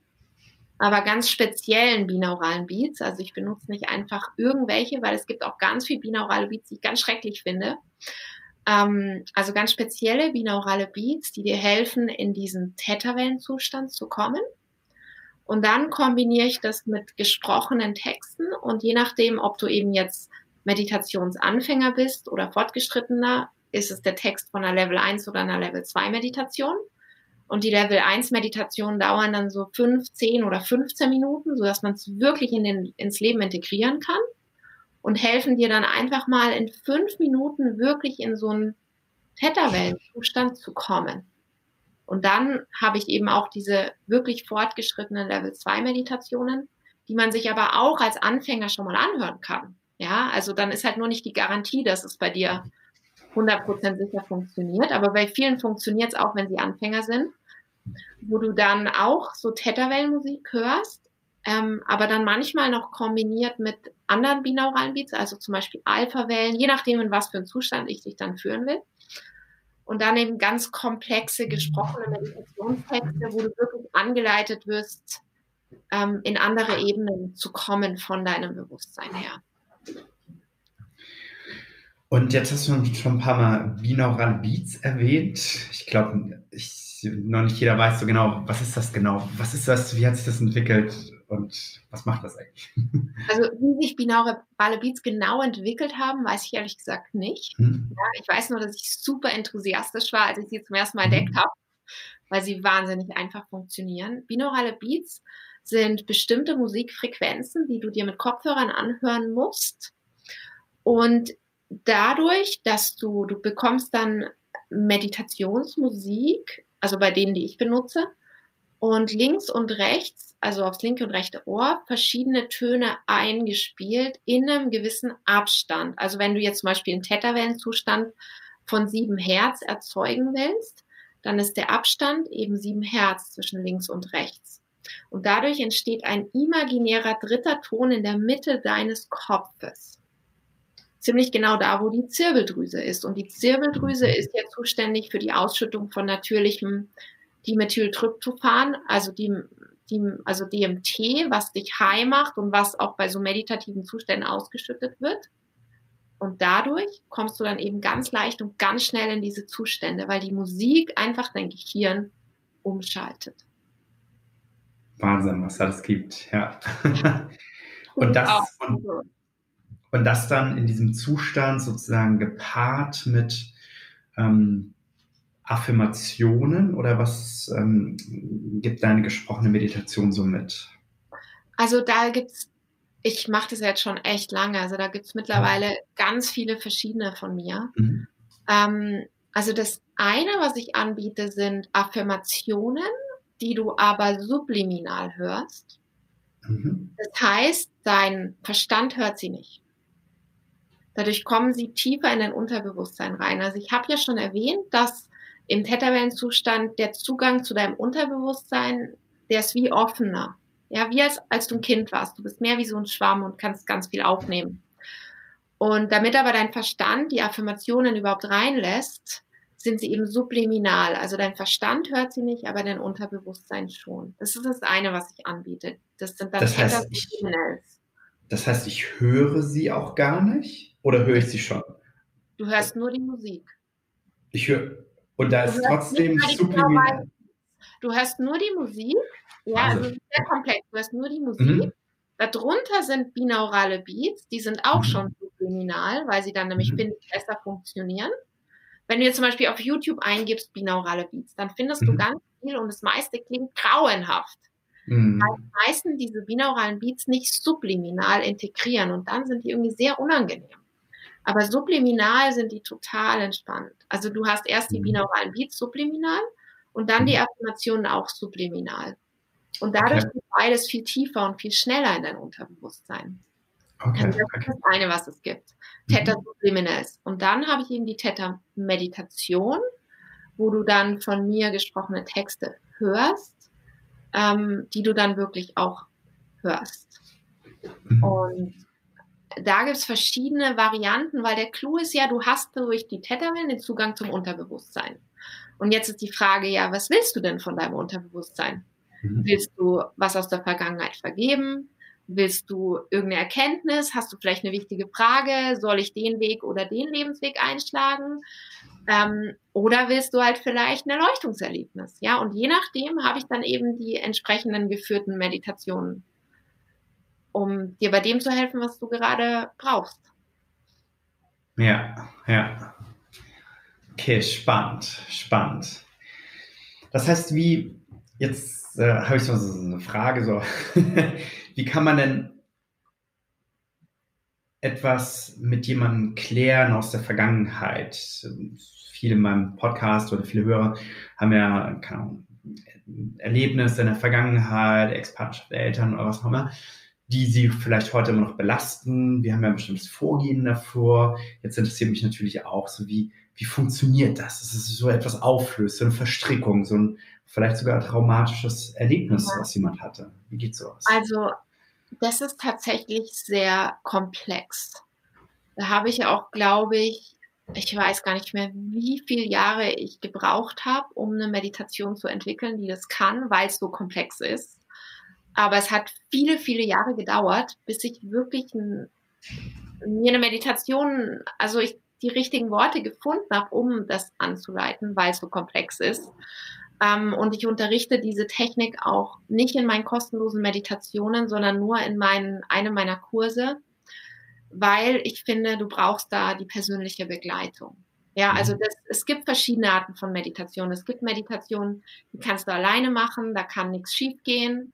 aber ganz speziellen binauralen Beats. Also ich benutze nicht einfach irgendwelche, weil es gibt auch ganz viele binaurale Beats, die ich ganz schrecklich finde. Ähm, also ganz spezielle binaurale Beats, die dir helfen, in diesen Theta-Wellenzustand zu kommen. Und dann kombiniere ich das mit gesprochenen Texten und je nachdem, ob du eben jetzt Meditationsanfänger bist oder fortgeschrittener, ist es der Text von einer Level 1 oder einer Level 2 Meditation. Und die Level 1 Meditationen dauern dann so 5, 10 oder 15 Minuten, sodass man es wirklich in den, ins Leben integrieren kann und helfen dir dann einfach mal in fünf Minuten wirklich in so einen Theta-Wellenzustand zu kommen. Und dann habe ich eben auch diese wirklich fortgeschrittenen Level 2 Meditationen, die man sich aber auch als Anfänger schon mal anhören kann. Ja, also dann ist halt nur nicht die Garantie, dass es bei dir 100% sicher funktioniert, aber bei vielen funktioniert es auch, wenn sie Anfänger sind, wo du dann auch so Theta-Wellenmusik hörst ähm, aber dann manchmal noch kombiniert mit anderen binauralen Beats, also zum Beispiel Alpha-Wellen, je nachdem, in was für einen Zustand ich dich dann führen will. Und dann eben ganz komplexe gesprochene Meditationstexte, wo du wirklich angeleitet wirst, ähm, in andere Ebenen zu kommen von deinem Bewusstsein her. Und jetzt hast du schon ein paar Mal binaurale Beats erwähnt. Ich glaube, noch nicht jeder weiß so genau, was ist das genau? Was ist das? Wie hat sich das entwickelt? Und was macht das eigentlich? Also wie sich binaurale Beats genau entwickelt haben, weiß ich ehrlich gesagt nicht. Hm. Ja, ich weiß nur, dass ich super enthusiastisch war, als ich sie zum ersten Mal entdeckt hm. habe, weil sie wahnsinnig einfach funktionieren. Binaurale Beats sind bestimmte Musikfrequenzen, die du dir mit Kopfhörern anhören musst. Und dadurch, dass du, du bekommst dann Meditationsmusik, also bei denen, die ich benutze, und links und rechts, also aufs linke und rechte Ohr, verschiedene Töne eingespielt in einem gewissen Abstand. Also wenn du jetzt zum Beispiel einen Theta-Wellenzustand von sieben Hertz erzeugen willst, dann ist der Abstand eben sieben Hertz zwischen links und rechts. Und dadurch entsteht ein imaginärer dritter Ton in der Mitte deines Kopfes. Ziemlich genau da, wo die Zirbeldrüse ist. Und die Zirbeldrüse ist ja zuständig für die Ausschüttung von natürlichem Dimethyltryptophan, also, die, die, also DMT, was dich high macht und was auch bei so meditativen Zuständen ausgeschüttet wird. Und dadurch kommst du dann eben ganz leicht und ganz schnell in diese Zustände, weil die Musik einfach dein Gehirn umschaltet. Wahnsinn, was das gibt, ja. und, das, und, und, das dann in diesem Zustand sozusagen gepaart mit ähm, Affirmationen oder was ähm, gibt deine gesprochene Meditation so mit? Also da gibt es, ich mache das jetzt schon echt lange, also da gibt es mittlerweile ja. ganz viele verschiedene von mir. Mhm. Ähm, also das eine, was ich anbiete, sind Affirmationen, die du aber subliminal hörst. Mhm. Das heißt, dein Verstand hört sie nicht. Dadurch kommen sie tiefer in dein Unterbewusstsein rein. Also ich habe ja schon erwähnt, dass im Theta-Wellenzustand der Zugang zu deinem Unterbewusstsein, der ist wie offener. Ja, wie als, als du ein Kind warst. Du bist mehr wie so ein Schwamm und kannst ganz viel aufnehmen. Und damit aber dein Verstand die Affirmationen überhaupt reinlässt, sind sie eben subliminal. Also dein Verstand hört sie nicht, aber dein Unterbewusstsein schon. Das ist das eine, was ich anbiete. Das sind dann das heißt, ich, das heißt, ich höre sie auch gar nicht oder höre ich sie schon? Du hörst nur die Musik. Ich höre und da ist trotzdem subliminal. Du hörst nur die Musik. Ja, also, also sehr komplex. Du hörst nur die Musik. Mhm. Darunter sind binaurale Beats, die sind auch mhm. schon subliminal, weil sie dann nämlich mhm. besser funktionieren. Wenn du jetzt zum Beispiel auf YouTube eingibst, binaurale Beats, dann findest mhm. du ganz viel und das meiste klingt grauenhaft. Mhm. Weil die meisten diese binauralen Beats nicht subliminal integrieren und dann sind die irgendwie sehr unangenehm. Aber subliminal sind die total entspannt. Also du hast erst die mhm. binauralen Beats subliminal und dann die mhm. Affirmationen auch subliminal. Und dadurch okay. beides viel tiefer und viel schneller in dein Unterbewusstsein. Okay, also das ist das eine, was es gibt. Theta mhm. Subliminals. Und dann habe ich eben die Theta Meditation, wo du dann von mir gesprochene Texte hörst, ähm, die du dann wirklich auch hörst. Mhm. Und da gibt es verschiedene Varianten, weil der Clou ist ja, du hast durch die Theta-Wellen den Zugang zum Unterbewusstsein. Und jetzt ist die Frage, ja, was willst du denn von deinem Unterbewusstsein? Mhm. Willst du was aus der Vergangenheit vergeben? Willst du irgendeine Erkenntnis? Hast du vielleicht eine wichtige Frage? Soll ich den Weg oder den Lebensweg einschlagen? Ähm, oder willst du halt vielleicht ein Erleuchtungserlebnis? Ja, und je nachdem habe ich dann eben die entsprechenden geführten Meditationen, um dir bei dem zu helfen, was du gerade brauchst. Ja, ja. Okay, spannend, spannend. Das heißt, wie jetzt äh, habe ich so eine Frage, so wie kann man denn etwas mit jemandem klären aus der Vergangenheit? Viele in meinem Podcast oder viele Hörer haben ja keine Ahnung, Erlebnisse in der Vergangenheit, Ex-Partnerschaft der Eltern oder was auch immer, die sie vielleicht heute immer noch belasten. Wir haben ja ein bestimmtes Vorgehen davor. Jetzt interessiert mich natürlich auch so, wie, wie funktioniert das? Das ist so etwas auflöst, so eine Verstrickung, so ein vielleicht sogar traumatisches Erlebnis, ja. was jemand hatte. Wie geht sowas? Also das ist tatsächlich sehr komplex. Da habe ich auch, glaube ich, ich weiß gar nicht mehr, wie viele Jahre ich gebraucht habe, um eine Meditation zu entwickeln, die das kann, weil es so komplex ist. Aber es hat viele, viele Jahre gedauert, bis ich wirklich ein, mir eine Meditation, also ich die richtigen Worte gefunden habe, um das anzuleiten, weil es so komplex ist. Ähm, und ich unterrichte diese Technik auch nicht in meinen kostenlosen Meditationen, sondern nur in meinen, einem meiner Kurse, weil ich finde, du brauchst da die persönliche Begleitung. Ja, mhm. also das, es gibt verschiedene Arten von Meditation. Es gibt Meditationen, die kannst du alleine machen, da kann nichts schiefgehen.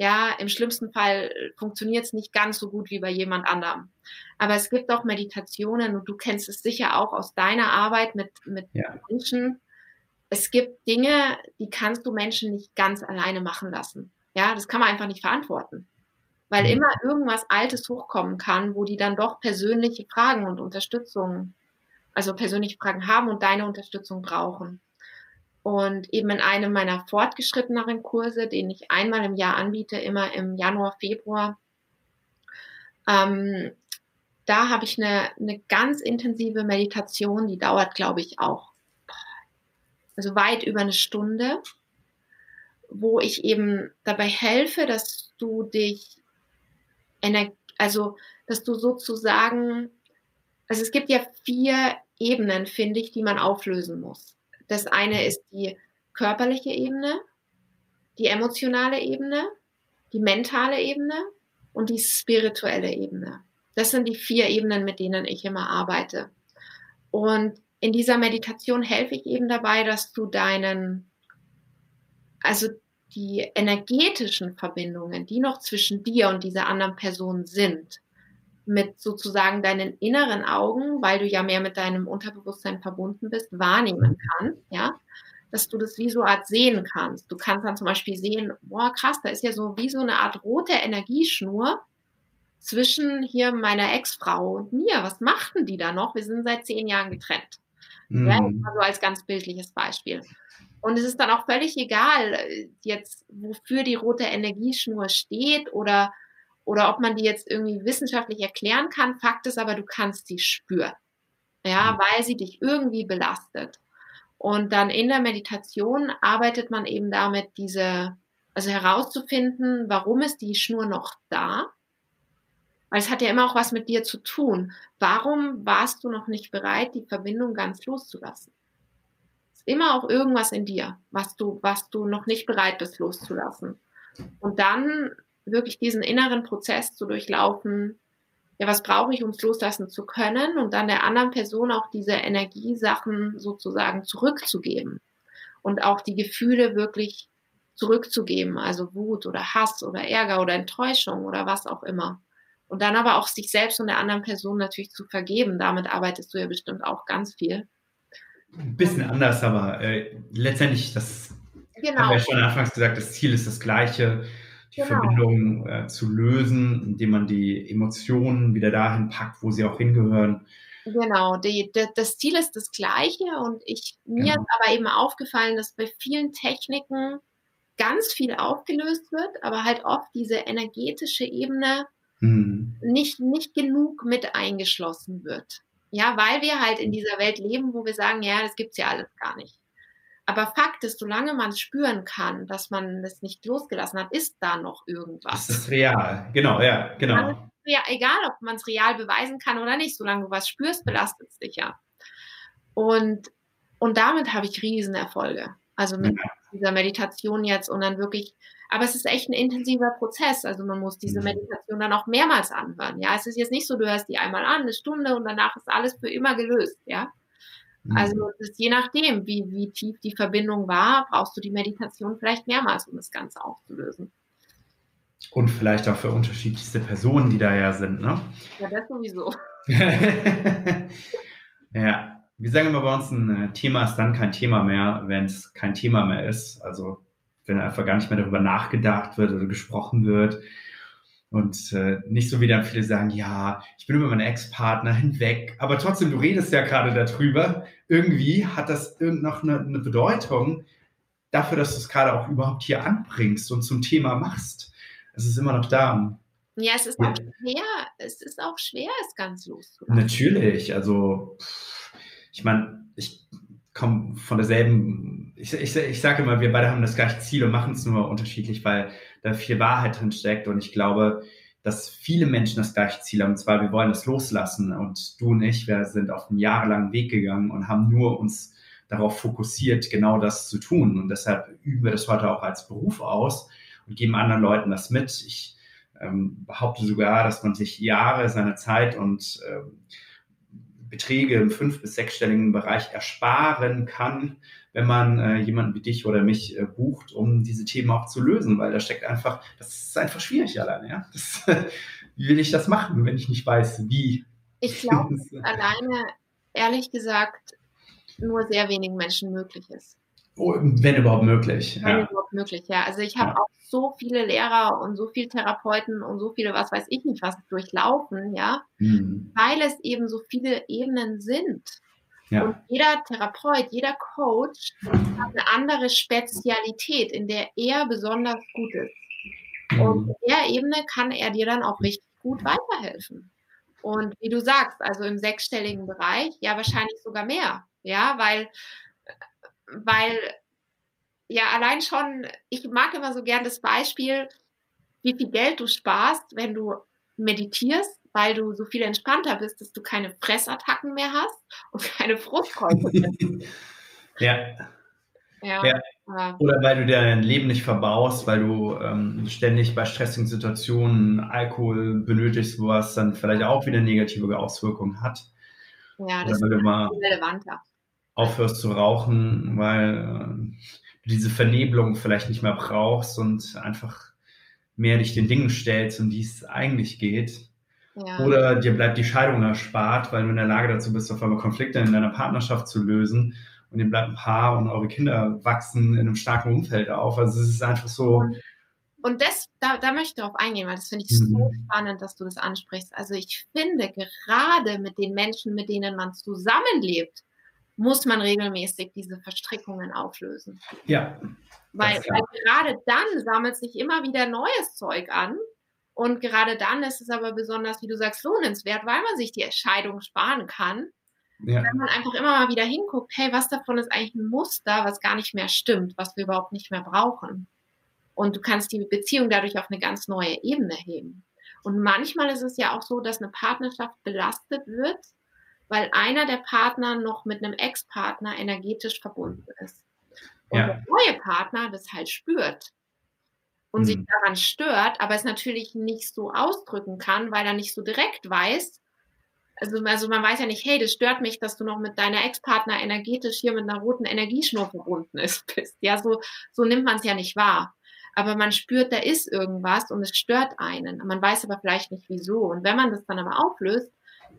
Ja, im schlimmsten Fall funktioniert es nicht ganz so gut wie bei jemand anderem. Aber es gibt auch Meditationen und du kennst es sicher auch aus deiner Arbeit mit, mit ja. Menschen, es gibt Dinge, die kannst du Menschen nicht ganz alleine machen lassen. Ja, das kann man einfach nicht verantworten. Weil mhm. immer irgendwas Altes hochkommen kann, wo die dann doch persönliche Fragen und Unterstützung, also persönliche Fragen haben und deine Unterstützung brauchen. Und eben in einem meiner fortgeschritteneren Kurse, den ich einmal im Jahr anbiete, immer im Januar, Februar, ähm, da habe ich eine, eine ganz intensive Meditation, die dauert, glaube ich, auch also weit über eine Stunde, wo ich eben dabei helfe, dass du dich, also dass du sozusagen, also es gibt ja vier Ebenen, finde ich, die man auflösen muss. Das eine ist die körperliche Ebene, die emotionale Ebene, die mentale Ebene und die spirituelle Ebene. Das sind die vier Ebenen, mit denen ich immer arbeite. Und in dieser Meditation helfe ich eben dabei, dass du deinen, also die energetischen Verbindungen, die noch zwischen dir und dieser anderen Person sind, mit sozusagen deinen inneren Augen, weil du ja mehr mit deinem Unterbewusstsein verbunden bist, wahrnehmen kannst, ja, dass du das wie so eine Art sehen kannst. Du kannst dann zum Beispiel sehen, boah, krass, da ist ja so wie so eine Art rote Energieschnur zwischen hier meiner Ex-Frau und mir. Was machten die da noch? Wir sind seit zehn Jahren getrennt. Mhm. Ja, also als ganz bildliches Beispiel. Und es ist dann auch völlig egal, äh, jetzt, wofür die rote Energieschnur steht oder, oder ob man die jetzt irgendwie wissenschaftlich erklären kann. Fakt ist aber, du kannst sie spüren. Ja, mhm. weil sie dich irgendwie belastet. Und dann in der Meditation arbeitet man eben damit, diese, also herauszufinden, warum ist die Schnur noch da? Weil es hat ja immer auch was mit dir zu tun. Warum warst du noch nicht bereit, die Verbindung ganz loszulassen? Es ist immer auch irgendwas in dir, was du, was du noch nicht bereit bist loszulassen. Und dann wirklich diesen inneren Prozess zu durchlaufen, ja, was brauche ich, um es loslassen zu können und dann der anderen Person auch diese Energiesachen sozusagen zurückzugeben und auch die Gefühle wirklich zurückzugeben, also Wut oder Hass oder Ärger oder Enttäuschung oder was auch immer. Und dann aber auch sich selbst und der anderen Person natürlich zu vergeben. Damit arbeitest du ja bestimmt auch ganz viel. Ein bisschen anders, aber äh, letztendlich, das genau. haben wir ja schon anfangs gesagt, das Ziel ist das gleiche die genau. Verbindung äh, zu lösen, indem man die Emotionen wieder dahin packt, wo sie auch hingehören. Genau, die, die, das Ziel ist das gleiche und ich, mir genau. ist aber eben aufgefallen, dass bei vielen Techniken ganz viel aufgelöst wird, aber halt oft diese energetische Ebene hm. nicht, nicht genug mit eingeschlossen wird. Ja, weil wir halt in dieser Welt leben, wo wir sagen, ja, das gibt es ja alles gar nicht. Aber Fakt ist, solange man spüren kann, dass man es nicht losgelassen hat, ist da noch irgendwas. Das ist real, genau, ja, genau. Ja, egal, ob man es real beweisen kann oder nicht, solange du was spürst, belastet es dich ja. Und, und damit habe ich Riesenerfolge. Also mit ja. dieser Meditation jetzt und dann wirklich, aber es ist echt ein intensiver Prozess. Also man muss diese mhm. Meditation dann auch mehrmals anhören. Ja, es ist jetzt nicht so, du hörst die einmal an, eine Stunde und danach ist alles für immer gelöst. Ja, also mhm. je nachdem, wie, wie tief die Verbindung war, brauchst du die Meditation vielleicht mehrmals, um das Ganze aufzulösen. Und vielleicht auch für unterschiedlichste Personen, die da ja sind, ne? Ja, das sowieso. ja, wir sagen immer bei uns, ein äh, Thema ist dann kein Thema mehr, wenn es kein Thema mehr ist. Also wenn einfach gar nicht mehr darüber nachgedacht wird oder gesprochen wird. Und äh, nicht so wie dann viele sagen, ja, ich bin über meinen Ex-Partner hinweg, aber trotzdem, du redest ja gerade darüber. Irgendwie hat das noch eine, eine Bedeutung dafür, dass du es gerade auch überhaupt hier anbringst und zum Thema machst. Es ist immer noch da. Ja, es ist ja. auch schwer, es ist auch schwer, es ganz loszulassen. Natürlich, also ich meine, ich komme von derselben, ich, ich, ich sage immer, wir beide haben das gleiche Ziel und machen es nur unterschiedlich, weil da viel Wahrheit drin steckt. Und ich glaube, dass viele Menschen das gleiche Ziel haben. Und zwar, wir wollen das loslassen. Und du und ich, wir sind auf einen jahrelangen Weg gegangen und haben nur uns darauf fokussiert, genau das zu tun. Und deshalb üben wir das heute auch als Beruf aus und geben anderen Leuten das mit. Ich ähm, behaupte sogar, dass man sich Jahre seiner Zeit und ähm, Beträge im fünf- bis sechsstelligen Bereich ersparen kann, wenn man äh, jemanden wie dich oder mich äh, bucht, um diese Themen auch zu lösen, weil da steckt einfach, das ist einfach schwierig alleine. Ja? Das, wie will ich das machen, wenn ich nicht weiß, wie? Ich glaube, alleine, ehrlich gesagt, nur sehr wenigen Menschen möglich ist. Wenn überhaupt möglich. Wenn ja. überhaupt möglich, ja. Also ich habe ja. auch so viele Lehrer und so viele Therapeuten und so viele, was weiß ich nicht, was durchlaufen, ja, mhm. weil es eben so viele Ebenen sind. Ja. Und jeder Therapeut, jeder Coach hat eine andere Spezialität, in der er besonders gut ist. Mhm. Und in der Ebene kann er dir dann auch richtig gut weiterhelfen. Und wie du sagst, also im sechsstelligen Bereich, ja, wahrscheinlich sogar mehr. Ja, weil, weil, ja, allein schon, ich mag immer so gern das Beispiel, wie viel Geld du sparst, wenn du meditierst weil du so viel entspannter bist, dass du keine Fressattacken mehr hast und keine Frustkäufe ja. ja. ja. Oder weil du dein Leben nicht verbaust, weil du ähm, ständig bei stressigen Situationen Alkohol benötigst, was dann vielleicht auch wieder negative Auswirkungen hat. Ja, das Oder ist mal relevanter. Aufhörst zu rauchen, weil äh, du diese Vernebelung vielleicht nicht mehr brauchst und einfach mehr dich den Dingen stellst, um die es eigentlich geht. Ja. Oder dir bleibt die Scheidung erspart, weil du in der Lage dazu bist, auf einmal Konflikte in deiner Partnerschaft zu lösen. Und ihr bleibt ein Paar und eure Kinder wachsen in einem starken Umfeld auf. Also es ist einfach so. Und das, da, da möchte ich darauf eingehen, weil das finde ich mhm. so spannend, dass du das ansprichst. Also ich finde, gerade mit den Menschen, mit denen man zusammenlebt, muss man regelmäßig diese Verstrickungen auflösen. Ja. Weil, weil gerade dann sammelt sich immer wieder neues Zeug an. Und gerade dann ist es aber besonders, wie du sagst, lohnenswert, weil man sich die Entscheidung sparen kann. Ja. Wenn man einfach immer mal wieder hinguckt, hey, was davon ist eigentlich ein Muster, was gar nicht mehr stimmt, was wir überhaupt nicht mehr brauchen. Und du kannst die Beziehung dadurch auf eine ganz neue Ebene heben. Und manchmal ist es ja auch so, dass eine Partnerschaft belastet wird, weil einer der Partner noch mit einem Ex-Partner energetisch verbunden ist. Und ja. der neue Partner das halt spürt und hm. sich daran stört, aber es natürlich nicht so ausdrücken kann, weil er nicht so direkt weiß. Also, also man weiß ja nicht, hey, das stört mich, dass du noch mit deiner Ex-Partner energetisch hier mit einer roten Energieschnur verbunden ist, bist. Ja, so, so nimmt man es ja nicht wahr. Aber man spürt, da ist irgendwas und es stört einen. Man weiß aber vielleicht nicht wieso. Und wenn man das dann aber auflöst,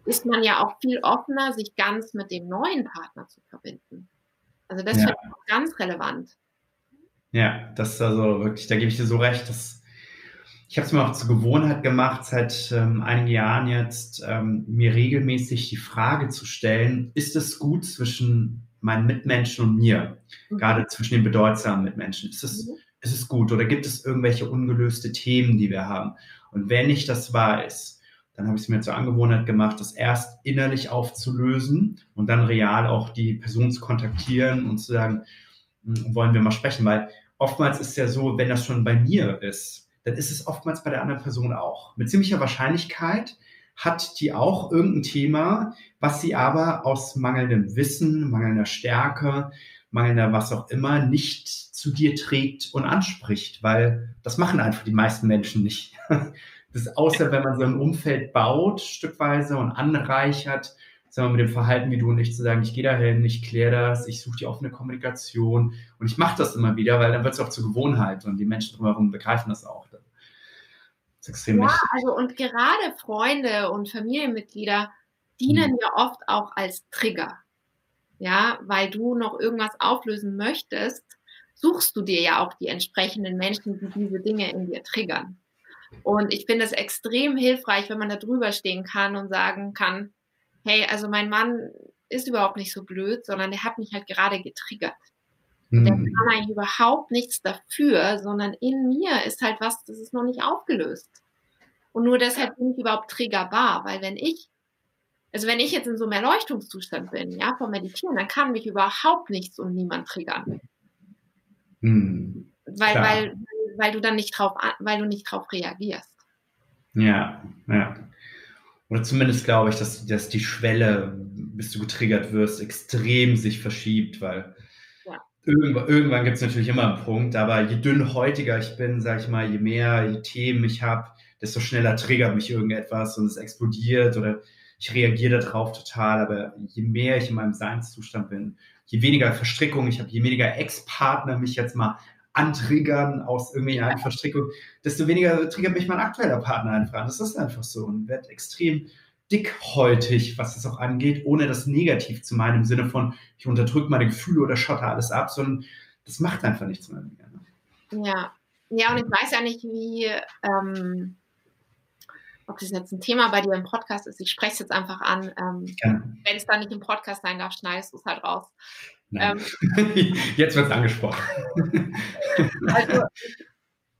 ist man ja auch viel offener, sich ganz mit dem neuen Partner zu verbinden. Also das ja. finde ich auch ganz relevant. Ja, das ist also wirklich, da gebe ich dir so recht. Dass, ich habe es mir auch zur Gewohnheit gemacht, seit ähm, einigen Jahren jetzt, ähm, mir regelmäßig die Frage zu stellen, ist es gut zwischen meinen Mitmenschen und mir? Mhm. Gerade zwischen den bedeutsamen Mitmenschen. Ist es, mhm. ist es gut oder gibt es irgendwelche ungelöste Themen, die wir haben? Und wenn ich das weiß, dann habe ich es mir zur Angewohnheit gemacht, das erst innerlich aufzulösen und dann real auch die Person zu kontaktieren und zu sagen, hm, wollen wir mal sprechen, weil oftmals ist ja so, wenn das schon bei mir ist, dann ist es oftmals bei der anderen Person auch. Mit ziemlicher Wahrscheinlichkeit hat die auch irgendein Thema, was sie aber aus mangelndem Wissen, mangelnder Stärke, mangelnder was auch immer nicht zu dir trägt und anspricht, weil das machen einfach die meisten Menschen nicht. Das ist außer wenn man so ein Umfeld baut, stückweise und anreichert, sagen wir mit dem Verhalten wie du und ich zu sagen, ich gehe dahin, ich kläre das, ich suche die offene Kommunikation und ich mache das immer wieder, weil dann wird es auch zur Gewohnheit und die Menschen drumherum begreifen das auch. Das ist extrem ja, wichtig. also und gerade Freunde und Familienmitglieder dienen hm. ja oft auch als Trigger. Ja, weil du noch irgendwas auflösen möchtest, suchst du dir ja auch die entsprechenden Menschen, die diese Dinge in dir triggern. Und ich finde es extrem hilfreich, wenn man da drüber stehen kann und sagen kann, hey, also mein Mann ist überhaupt nicht so blöd, sondern der hat mich halt gerade getriggert. Mhm. Der kann eigentlich überhaupt nichts dafür, sondern in mir ist halt was, das ist noch nicht aufgelöst. Und nur deshalb bin ich überhaupt triggerbar, weil wenn ich, also wenn ich jetzt in so einem Erleuchtungszustand bin, ja, vom Meditieren, dann kann mich überhaupt nichts und niemand triggern. Mhm. Weil, weil, weil du dann nicht drauf, weil du nicht drauf reagierst. Ja, ja. Oder zumindest glaube ich, dass, dass die Schwelle, bis du getriggert wirst, extrem sich verschiebt, weil ja. irgendwann, irgendwann gibt es natürlich immer einen Punkt, aber je dünnhäutiger ich bin, sage ich mal, je mehr je Themen ich habe, desto schneller triggert mich irgendetwas und es explodiert oder ich reagiere darauf total, aber je mehr ich in meinem Seinszustand bin, je weniger Verstrickung ich habe, je weniger Ex-Partner mich jetzt mal antriggern aus irgendwelchen Verstrickungen, desto weniger triggert mich mein aktueller Partner einfach an. Das ist einfach so und wird extrem dickhäutig, was das auch angeht, ohne das negativ zu meinen, im Sinne von, ich unterdrücke meine Gefühle oder schotte alles ab, sondern das macht einfach nichts mehr. Ne? Ja. Ja, und ich weiß ja nicht, wie, ähm, ob das jetzt ein Thema bei dir im Podcast ist. Ich spreche es jetzt einfach an. Ähm, wenn es dann nicht im Podcast sein darf, schneidest du es halt raus. Ähm, Jetzt wird es angesprochen. also,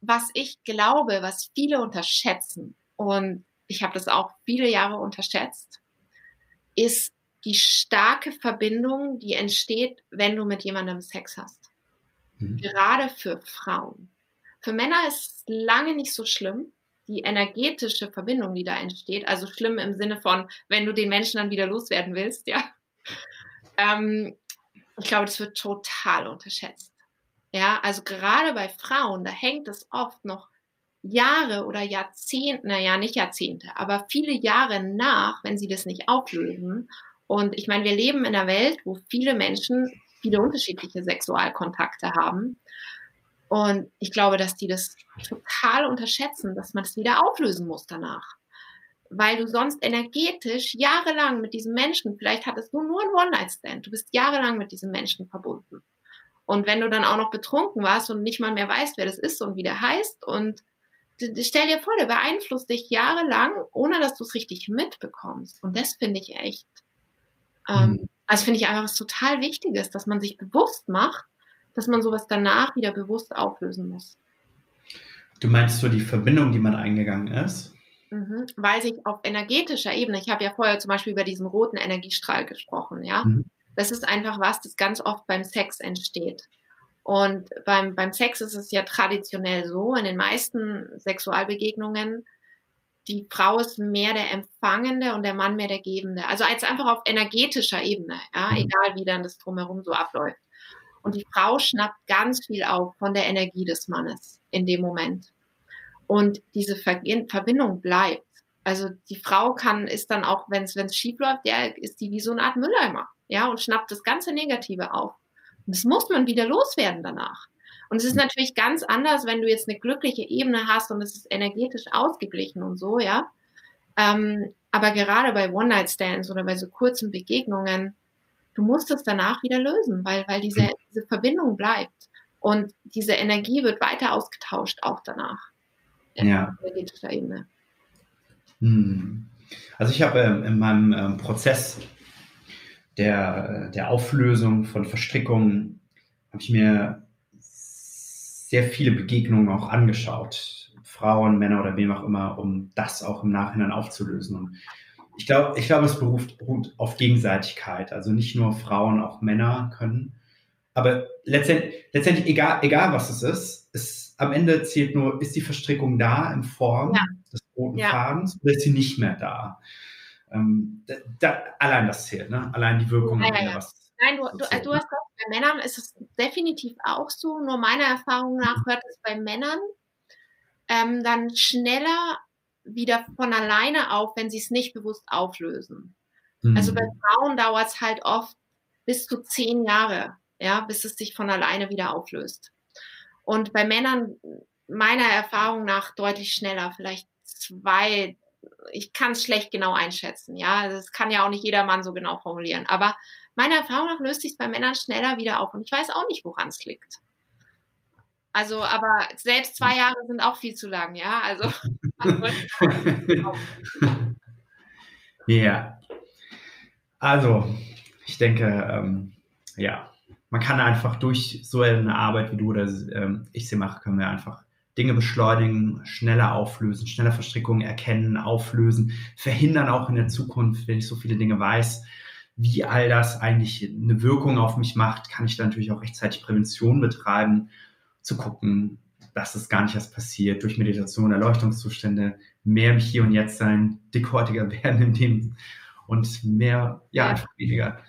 was ich glaube, was viele unterschätzen, und ich habe das auch viele Jahre unterschätzt, ist die starke Verbindung, die entsteht, wenn du mit jemandem Sex hast. Mhm. Gerade für Frauen. Für Männer ist es lange nicht so schlimm, die energetische Verbindung, die da entsteht. Also schlimm im Sinne von, wenn du den Menschen dann wieder loswerden willst, ja. Ähm, ich glaube, das wird total unterschätzt. Ja, also gerade bei Frauen, da hängt es oft noch Jahre oder Jahrzehnte, naja, nicht Jahrzehnte, aber viele Jahre nach, wenn sie das nicht auflösen. Und ich meine, wir leben in einer Welt, wo viele Menschen viele unterschiedliche Sexualkontakte haben. Und ich glaube, dass die das total unterschätzen, dass man es das wieder auflösen muss danach weil du sonst energetisch jahrelang mit diesem Menschen, vielleicht hattest du nur ein One-Night-Stand, du bist jahrelang mit diesem Menschen verbunden. Und wenn du dann auch noch betrunken warst und nicht mal mehr weißt, wer das ist und wie der heißt und stell dir vor, der beeinflusst dich jahrelang, ohne dass du es richtig mitbekommst. Und das finde ich echt ähm, mhm. Also finde ich einfach was total Wichtiges, dass man sich bewusst macht, dass man sowas danach wieder bewusst auflösen muss. Du meinst so die Verbindung, die man eingegangen ist? Mhm, weil sich auf energetischer Ebene, ich habe ja vorher zum Beispiel über diesen roten Energiestrahl gesprochen, ja. Mhm. Das ist einfach was, das ganz oft beim Sex entsteht. Und beim, beim Sex ist es ja traditionell so, in den meisten Sexualbegegnungen, die Frau ist mehr der Empfangende und der Mann mehr der Gebende. Also als einfach auf energetischer Ebene, ja, mhm. egal wie dann das drumherum so abläuft. Und die Frau schnappt ganz viel auf von der Energie des Mannes in dem Moment. Und diese Verbindung bleibt. Also die Frau kann, ist dann auch, wenn es schief läuft, ja, ist die wie so eine Art Mülleimer, ja, und schnappt das ganze Negative auf. Und das muss man wieder loswerden danach. Und es ist mhm. natürlich ganz anders, wenn du jetzt eine glückliche Ebene hast und es ist energetisch ausgeglichen und so, ja. Ähm, aber gerade bei One-Night-Stands oder bei so kurzen Begegnungen, du musst es danach wieder lösen, weil, weil diese, mhm. diese Verbindung bleibt. Und diese Energie wird weiter ausgetauscht, auch danach. Ja. energetischer Ebene. Hm. Also ich habe ähm, in meinem ähm, Prozess der, der Auflösung von Verstrickungen habe ich mir sehr viele Begegnungen auch angeschaut. Frauen, Männer oder wem auch immer, um das auch im Nachhinein aufzulösen. Und ich glaube, ich glaube, es beruht, beruht auf Gegenseitigkeit. Also nicht nur Frauen, auch Männer können. Aber letztendlich, letztendlich egal, egal was es ist, es, am Ende zählt nur, ist die Verstrickung da in Form ja. des roten ja. Fadens oder ist sie nicht mehr da? Ähm, da, da, allein das zählt, ne? Allein die Wirkung. Ja, ja, Nein, du, du, also du hast recht, bei Männern ist es definitiv auch so, nur meiner Erfahrung nach hört es bei Männern ähm, dann schneller wieder von alleine auf, wenn sie es nicht bewusst auflösen. Mhm. Also bei hm. Frauen dauert es halt oft bis zu zehn Jahre, ja, bis es sich von alleine wieder auflöst. Und bei Männern meiner Erfahrung nach deutlich schneller, vielleicht zwei, ich kann es schlecht genau einschätzen, ja. Das kann ja auch nicht jeder Mann so genau formulieren. Aber meiner Erfahrung nach löst sich es bei Männern schneller wieder auf. Und ich weiß auch nicht, woran es liegt. Also, aber selbst zwei Jahre sind auch viel zu lang, ja. Also. ja. Also, ich denke, ähm, ja, man kann einfach durch so eine Arbeit wie du oder ähm, ich sie mache, können wir einfach Dinge beschleunigen, schneller auflösen, schneller Verstrickungen erkennen, auflösen, verhindern auch in der Zukunft, wenn ich so viele Dinge weiß, wie all das eigentlich eine Wirkung auf mich macht, kann ich da natürlich auch rechtzeitig Prävention betreiben, zu gucken, dass es gar nicht erst passiert, durch Meditation, Erleuchtungszustände, mehr im Hier und Jetzt sein, dickhäutiger werden in dem und mehr, ja, einfach weniger,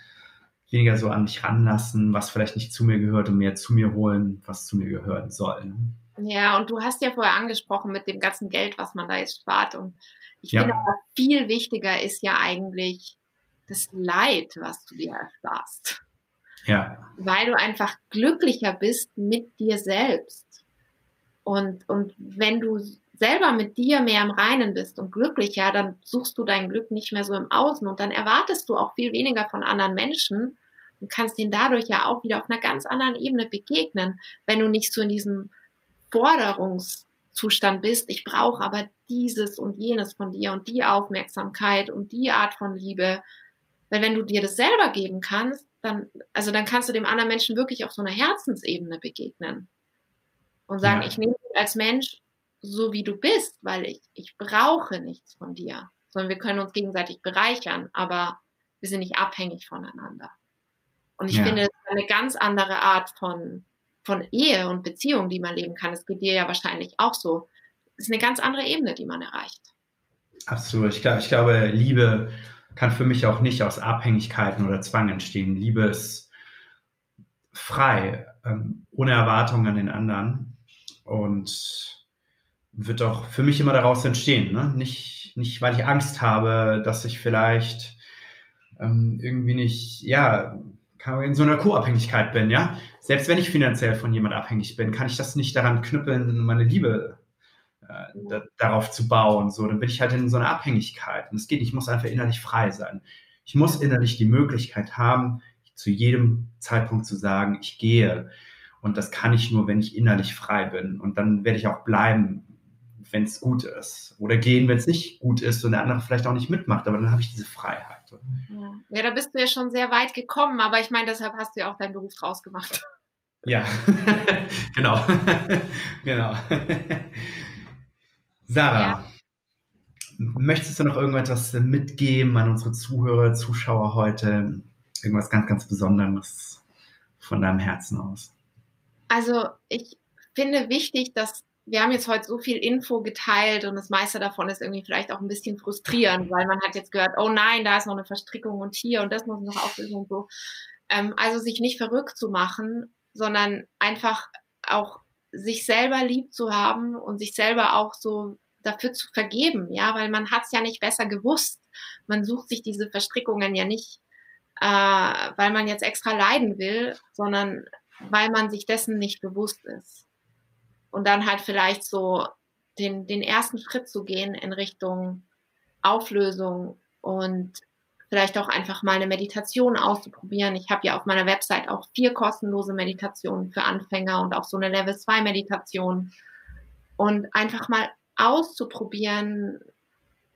weniger so an mich ranlassen, was vielleicht nicht zu mir gehört und mehr zu mir holen, was zu mir gehören soll. Ne? Ja, und du hast ja vorher angesprochen mit dem ganzen Geld, was man da jetzt spart. Und ich ja. finde, aber viel wichtiger ist ja eigentlich das Leid, was du dir ersparst. Ja. Weil du einfach glücklicher bist mit dir selbst. Und, und wenn du selber mit dir mehr im Reinen bist und glücklicher, dann suchst du dein Glück nicht mehr so im Außen und dann erwartest du auch viel weniger von anderen Menschen und kannst ihnen dadurch ja auch wieder auf einer ganz anderen Ebene begegnen, wenn du nicht so in diesem Forderungszustand bist. Ich brauche aber dieses und jenes von dir und die Aufmerksamkeit und die Art von Liebe. Weil wenn du dir das selber geben kannst, dann, also dann kannst du dem anderen Menschen wirklich auf so einer Herzensebene begegnen. Und sagen, ja. ich nehme dich als Mensch so wie du bist, weil ich, ich brauche nichts von dir, sondern wir können uns gegenseitig bereichern, aber wir sind nicht abhängig voneinander. Und ich ja. finde, das ist eine ganz andere Art von, von Ehe und Beziehung, die man leben kann. Es geht dir ja wahrscheinlich auch so. Es ist eine ganz andere Ebene, die man erreicht. Absolut. Ich, ich glaube, Liebe kann für mich auch nicht aus Abhängigkeiten oder Zwang entstehen. Liebe ist frei, ähm, ohne Erwartungen an den anderen und wird auch für mich immer daraus entstehen. Ne? Nicht, nicht, weil ich Angst habe, dass ich vielleicht ähm, irgendwie nicht, ja, in so einer Co-Abhängigkeit bin, ja. Selbst wenn ich finanziell von jemand abhängig bin, kann ich das nicht daran knüppeln, meine Liebe äh, da, darauf zu bauen. So, dann bin ich halt in so einer Abhängigkeit. Und es geht, ich muss einfach innerlich frei sein. Ich muss innerlich die Möglichkeit haben, zu jedem Zeitpunkt zu sagen, ich gehe. Und das kann ich nur, wenn ich innerlich frei bin. Und dann werde ich auch bleiben, wenn es gut ist. Oder gehen, wenn es nicht gut ist und der andere vielleicht auch nicht mitmacht. Aber dann habe ich diese Freiheit. Ja. ja, da bist du ja schon sehr weit gekommen. Aber ich meine, deshalb hast du ja auch deinen Beruf draus gemacht. Ja, genau. genau. Sarah, ja. möchtest du noch irgendwas mitgeben an unsere Zuhörer, Zuschauer heute? Irgendwas ganz, ganz Besonderes von deinem Herzen aus? Also ich finde wichtig, dass wir haben jetzt heute so viel Info geteilt und das meiste davon ist irgendwie vielleicht auch ein bisschen frustrierend, weil man hat jetzt gehört, oh nein, da ist noch eine Verstrickung und hier und das muss noch auflösen und so. Ähm, also sich nicht verrückt zu machen, sondern einfach auch sich selber lieb zu haben und sich selber auch so dafür zu vergeben, ja, weil man hat es ja nicht besser gewusst. Man sucht sich diese Verstrickungen ja nicht, äh, weil man jetzt extra leiden will, sondern weil man sich dessen nicht bewusst ist. Und dann halt vielleicht so den, den ersten Schritt zu gehen in Richtung Auflösung und vielleicht auch einfach mal eine Meditation auszuprobieren. Ich habe ja auf meiner Website auch vier kostenlose Meditationen für Anfänger und auch so eine Level 2 Meditation. Und einfach mal auszuprobieren,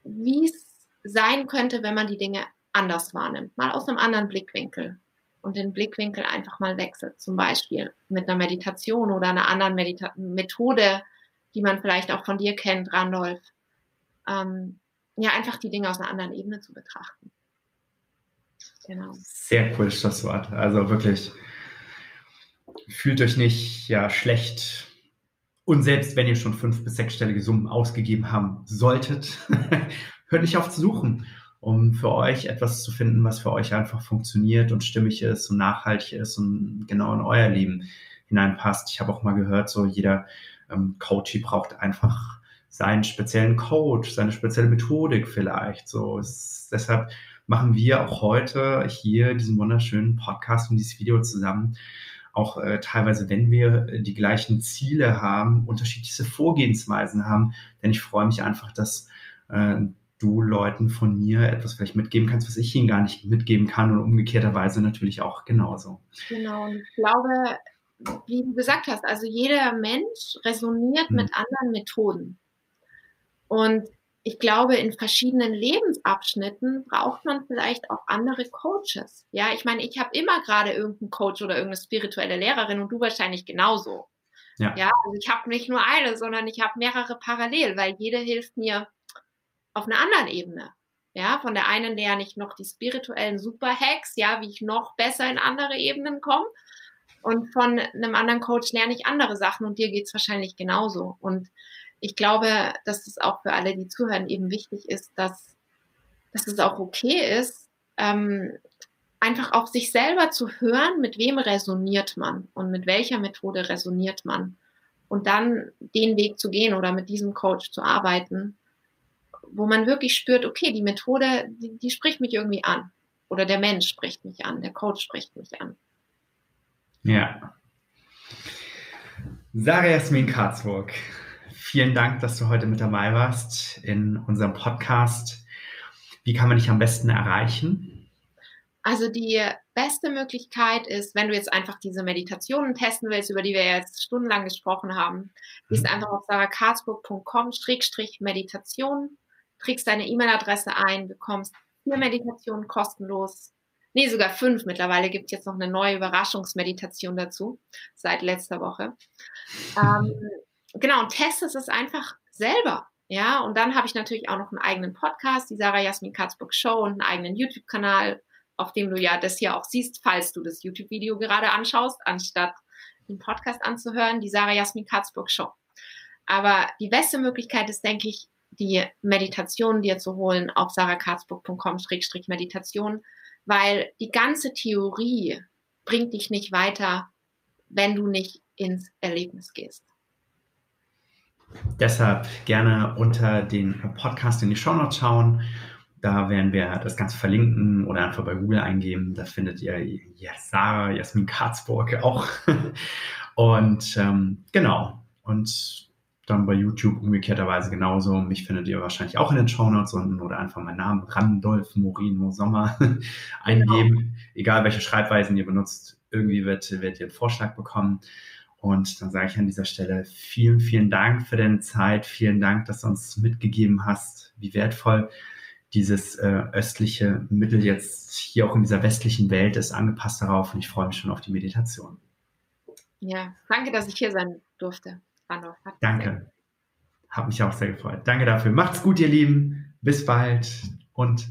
wie es sein könnte, wenn man die Dinge anders wahrnimmt, mal aus einem anderen Blickwinkel und den Blickwinkel einfach mal wechselt, zum Beispiel mit einer Meditation oder einer anderen Medita Methode, die man vielleicht auch von dir kennt, Randolph. Ähm, ja, einfach die Dinge aus einer anderen Ebene zu betrachten. Genau. Sehr cooles Schlusswort. Also wirklich, fühlt euch nicht ja schlecht. Und selbst wenn ihr schon fünf- bis sechsstellige Summen ausgegeben haben solltet, hört nicht auf zu suchen um für euch etwas zu finden, was für euch einfach funktioniert und stimmig ist und nachhaltig ist und genau in euer Leben hineinpasst. Ich habe auch mal gehört, so jeder ähm, Coach braucht einfach seinen speziellen Coach, seine spezielle Methodik vielleicht. So ist, deshalb machen wir auch heute hier diesen wunderschönen Podcast und dieses Video zusammen. Auch äh, teilweise, wenn wir die gleichen Ziele haben, unterschiedliche Vorgehensweisen haben. Denn ich freue mich einfach, dass äh, du Leuten von mir etwas vielleicht mitgeben kannst, was ich ihnen gar nicht mitgeben kann und umgekehrterweise natürlich auch genauso. Genau, und ich glaube, wie du gesagt hast, also jeder Mensch resoniert hm. mit anderen Methoden. Und ich glaube, in verschiedenen Lebensabschnitten braucht man vielleicht auch andere Coaches. Ja, ich meine, ich habe immer gerade irgendeinen Coach oder irgendeine spirituelle Lehrerin und du wahrscheinlich genauso. Ja, ja also ich habe nicht nur eine, sondern ich habe mehrere parallel, weil jede hilft mir auf einer anderen Ebene. Ja, von der einen lerne ich noch die spirituellen Superhacks, ja, wie ich noch besser in andere Ebenen komme. Und von einem anderen Coach lerne ich andere Sachen und dir geht es wahrscheinlich genauso. Und ich glaube, dass es auch für alle, die zuhören, eben wichtig ist, dass, dass es auch okay ist, ähm, einfach auf sich selber zu hören, mit wem resoniert man und mit welcher Methode resoniert man. Und dann den Weg zu gehen oder mit diesem Coach zu arbeiten wo man wirklich spürt, okay, die Methode, die, die spricht mich irgendwie an. Oder der Mensch spricht mich an, der Coach spricht mich an. Ja. Sarah Jasmin Karzburg, vielen Dank, dass du heute mit dabei warst in unserem Podcast. Wie kann man dich am besten erreichen? Also die beste Möglichkeit ist, wenn du jetzt einfach diese Meditationen testen willst, über die wir jetzt stundenlang gesprochen haben, gehst mhm. einfach auf sarahkarzburg.com-meditation trägst deine E-Mail-Adresse ein, bekommst vier Meditationen kostenlos. Nee, sogar fünf. Mittlerweile gibt es jetzt noch eine neue Überraschungsmeditation dazu, seit letzter Woche. Ähm, genau, und testest es einfach selber. Ja, und dann habe ich natürlich auch noch einen eigenen Podcast, die Sarah Jasmin Katzburg Show und einen eigenen YouTube-Kanal, auf dem du ja das hier auch siehst, falls du das YouTube-Video gerade anschaust, anstatt den Podcast anzuhören, die Sarah Jasmin Katzburg Show. Aber die beste Möglichkeit ist, denke ich, die Meditation dir zu holen auf sarahkarzburg.com-meditation, weil die ganze Theorie bringt dich nicht weiter, wenn du nicht ins Erlebnis gehst. Deshalb gerne unter den Podcast in die Show Notes schauen. Da werden wir das Ganze verlinken oder einfach bei Google eingeben. Da findet ihr ja, Sarah Jasmin Karzburg auch. Und ähm, genau. Und dann bei YouTube umgekehrterweise genauso. Mich findet ihr wahrscheinlich auch in den Shownotes unten oder einfach meinen Namen Randolph Morino Sommer eingeben. Genau. Egal welche Schreibweisen ihr benutzt, irgendwie wird, werdet ihr einen Vorschlag bekommen. Und dann sage ich an dieser Stelle vielen, vielen Dank für deine Zeit. Vielen Dank, dass du uns mitgegeben hast, wie wertvoll dieses äh, östliche Mittel jetzt hier auch in dieser westlichen Welt ist, angepasst darauf. Und ich freue mich schon auf die Meditation. Ja, danke, dass ich hier sein durfte. Randolph. Danke. Hat mich auch sehr gefreut. Danke dafür. Macht's gut, ihr Lieben. Bis bald und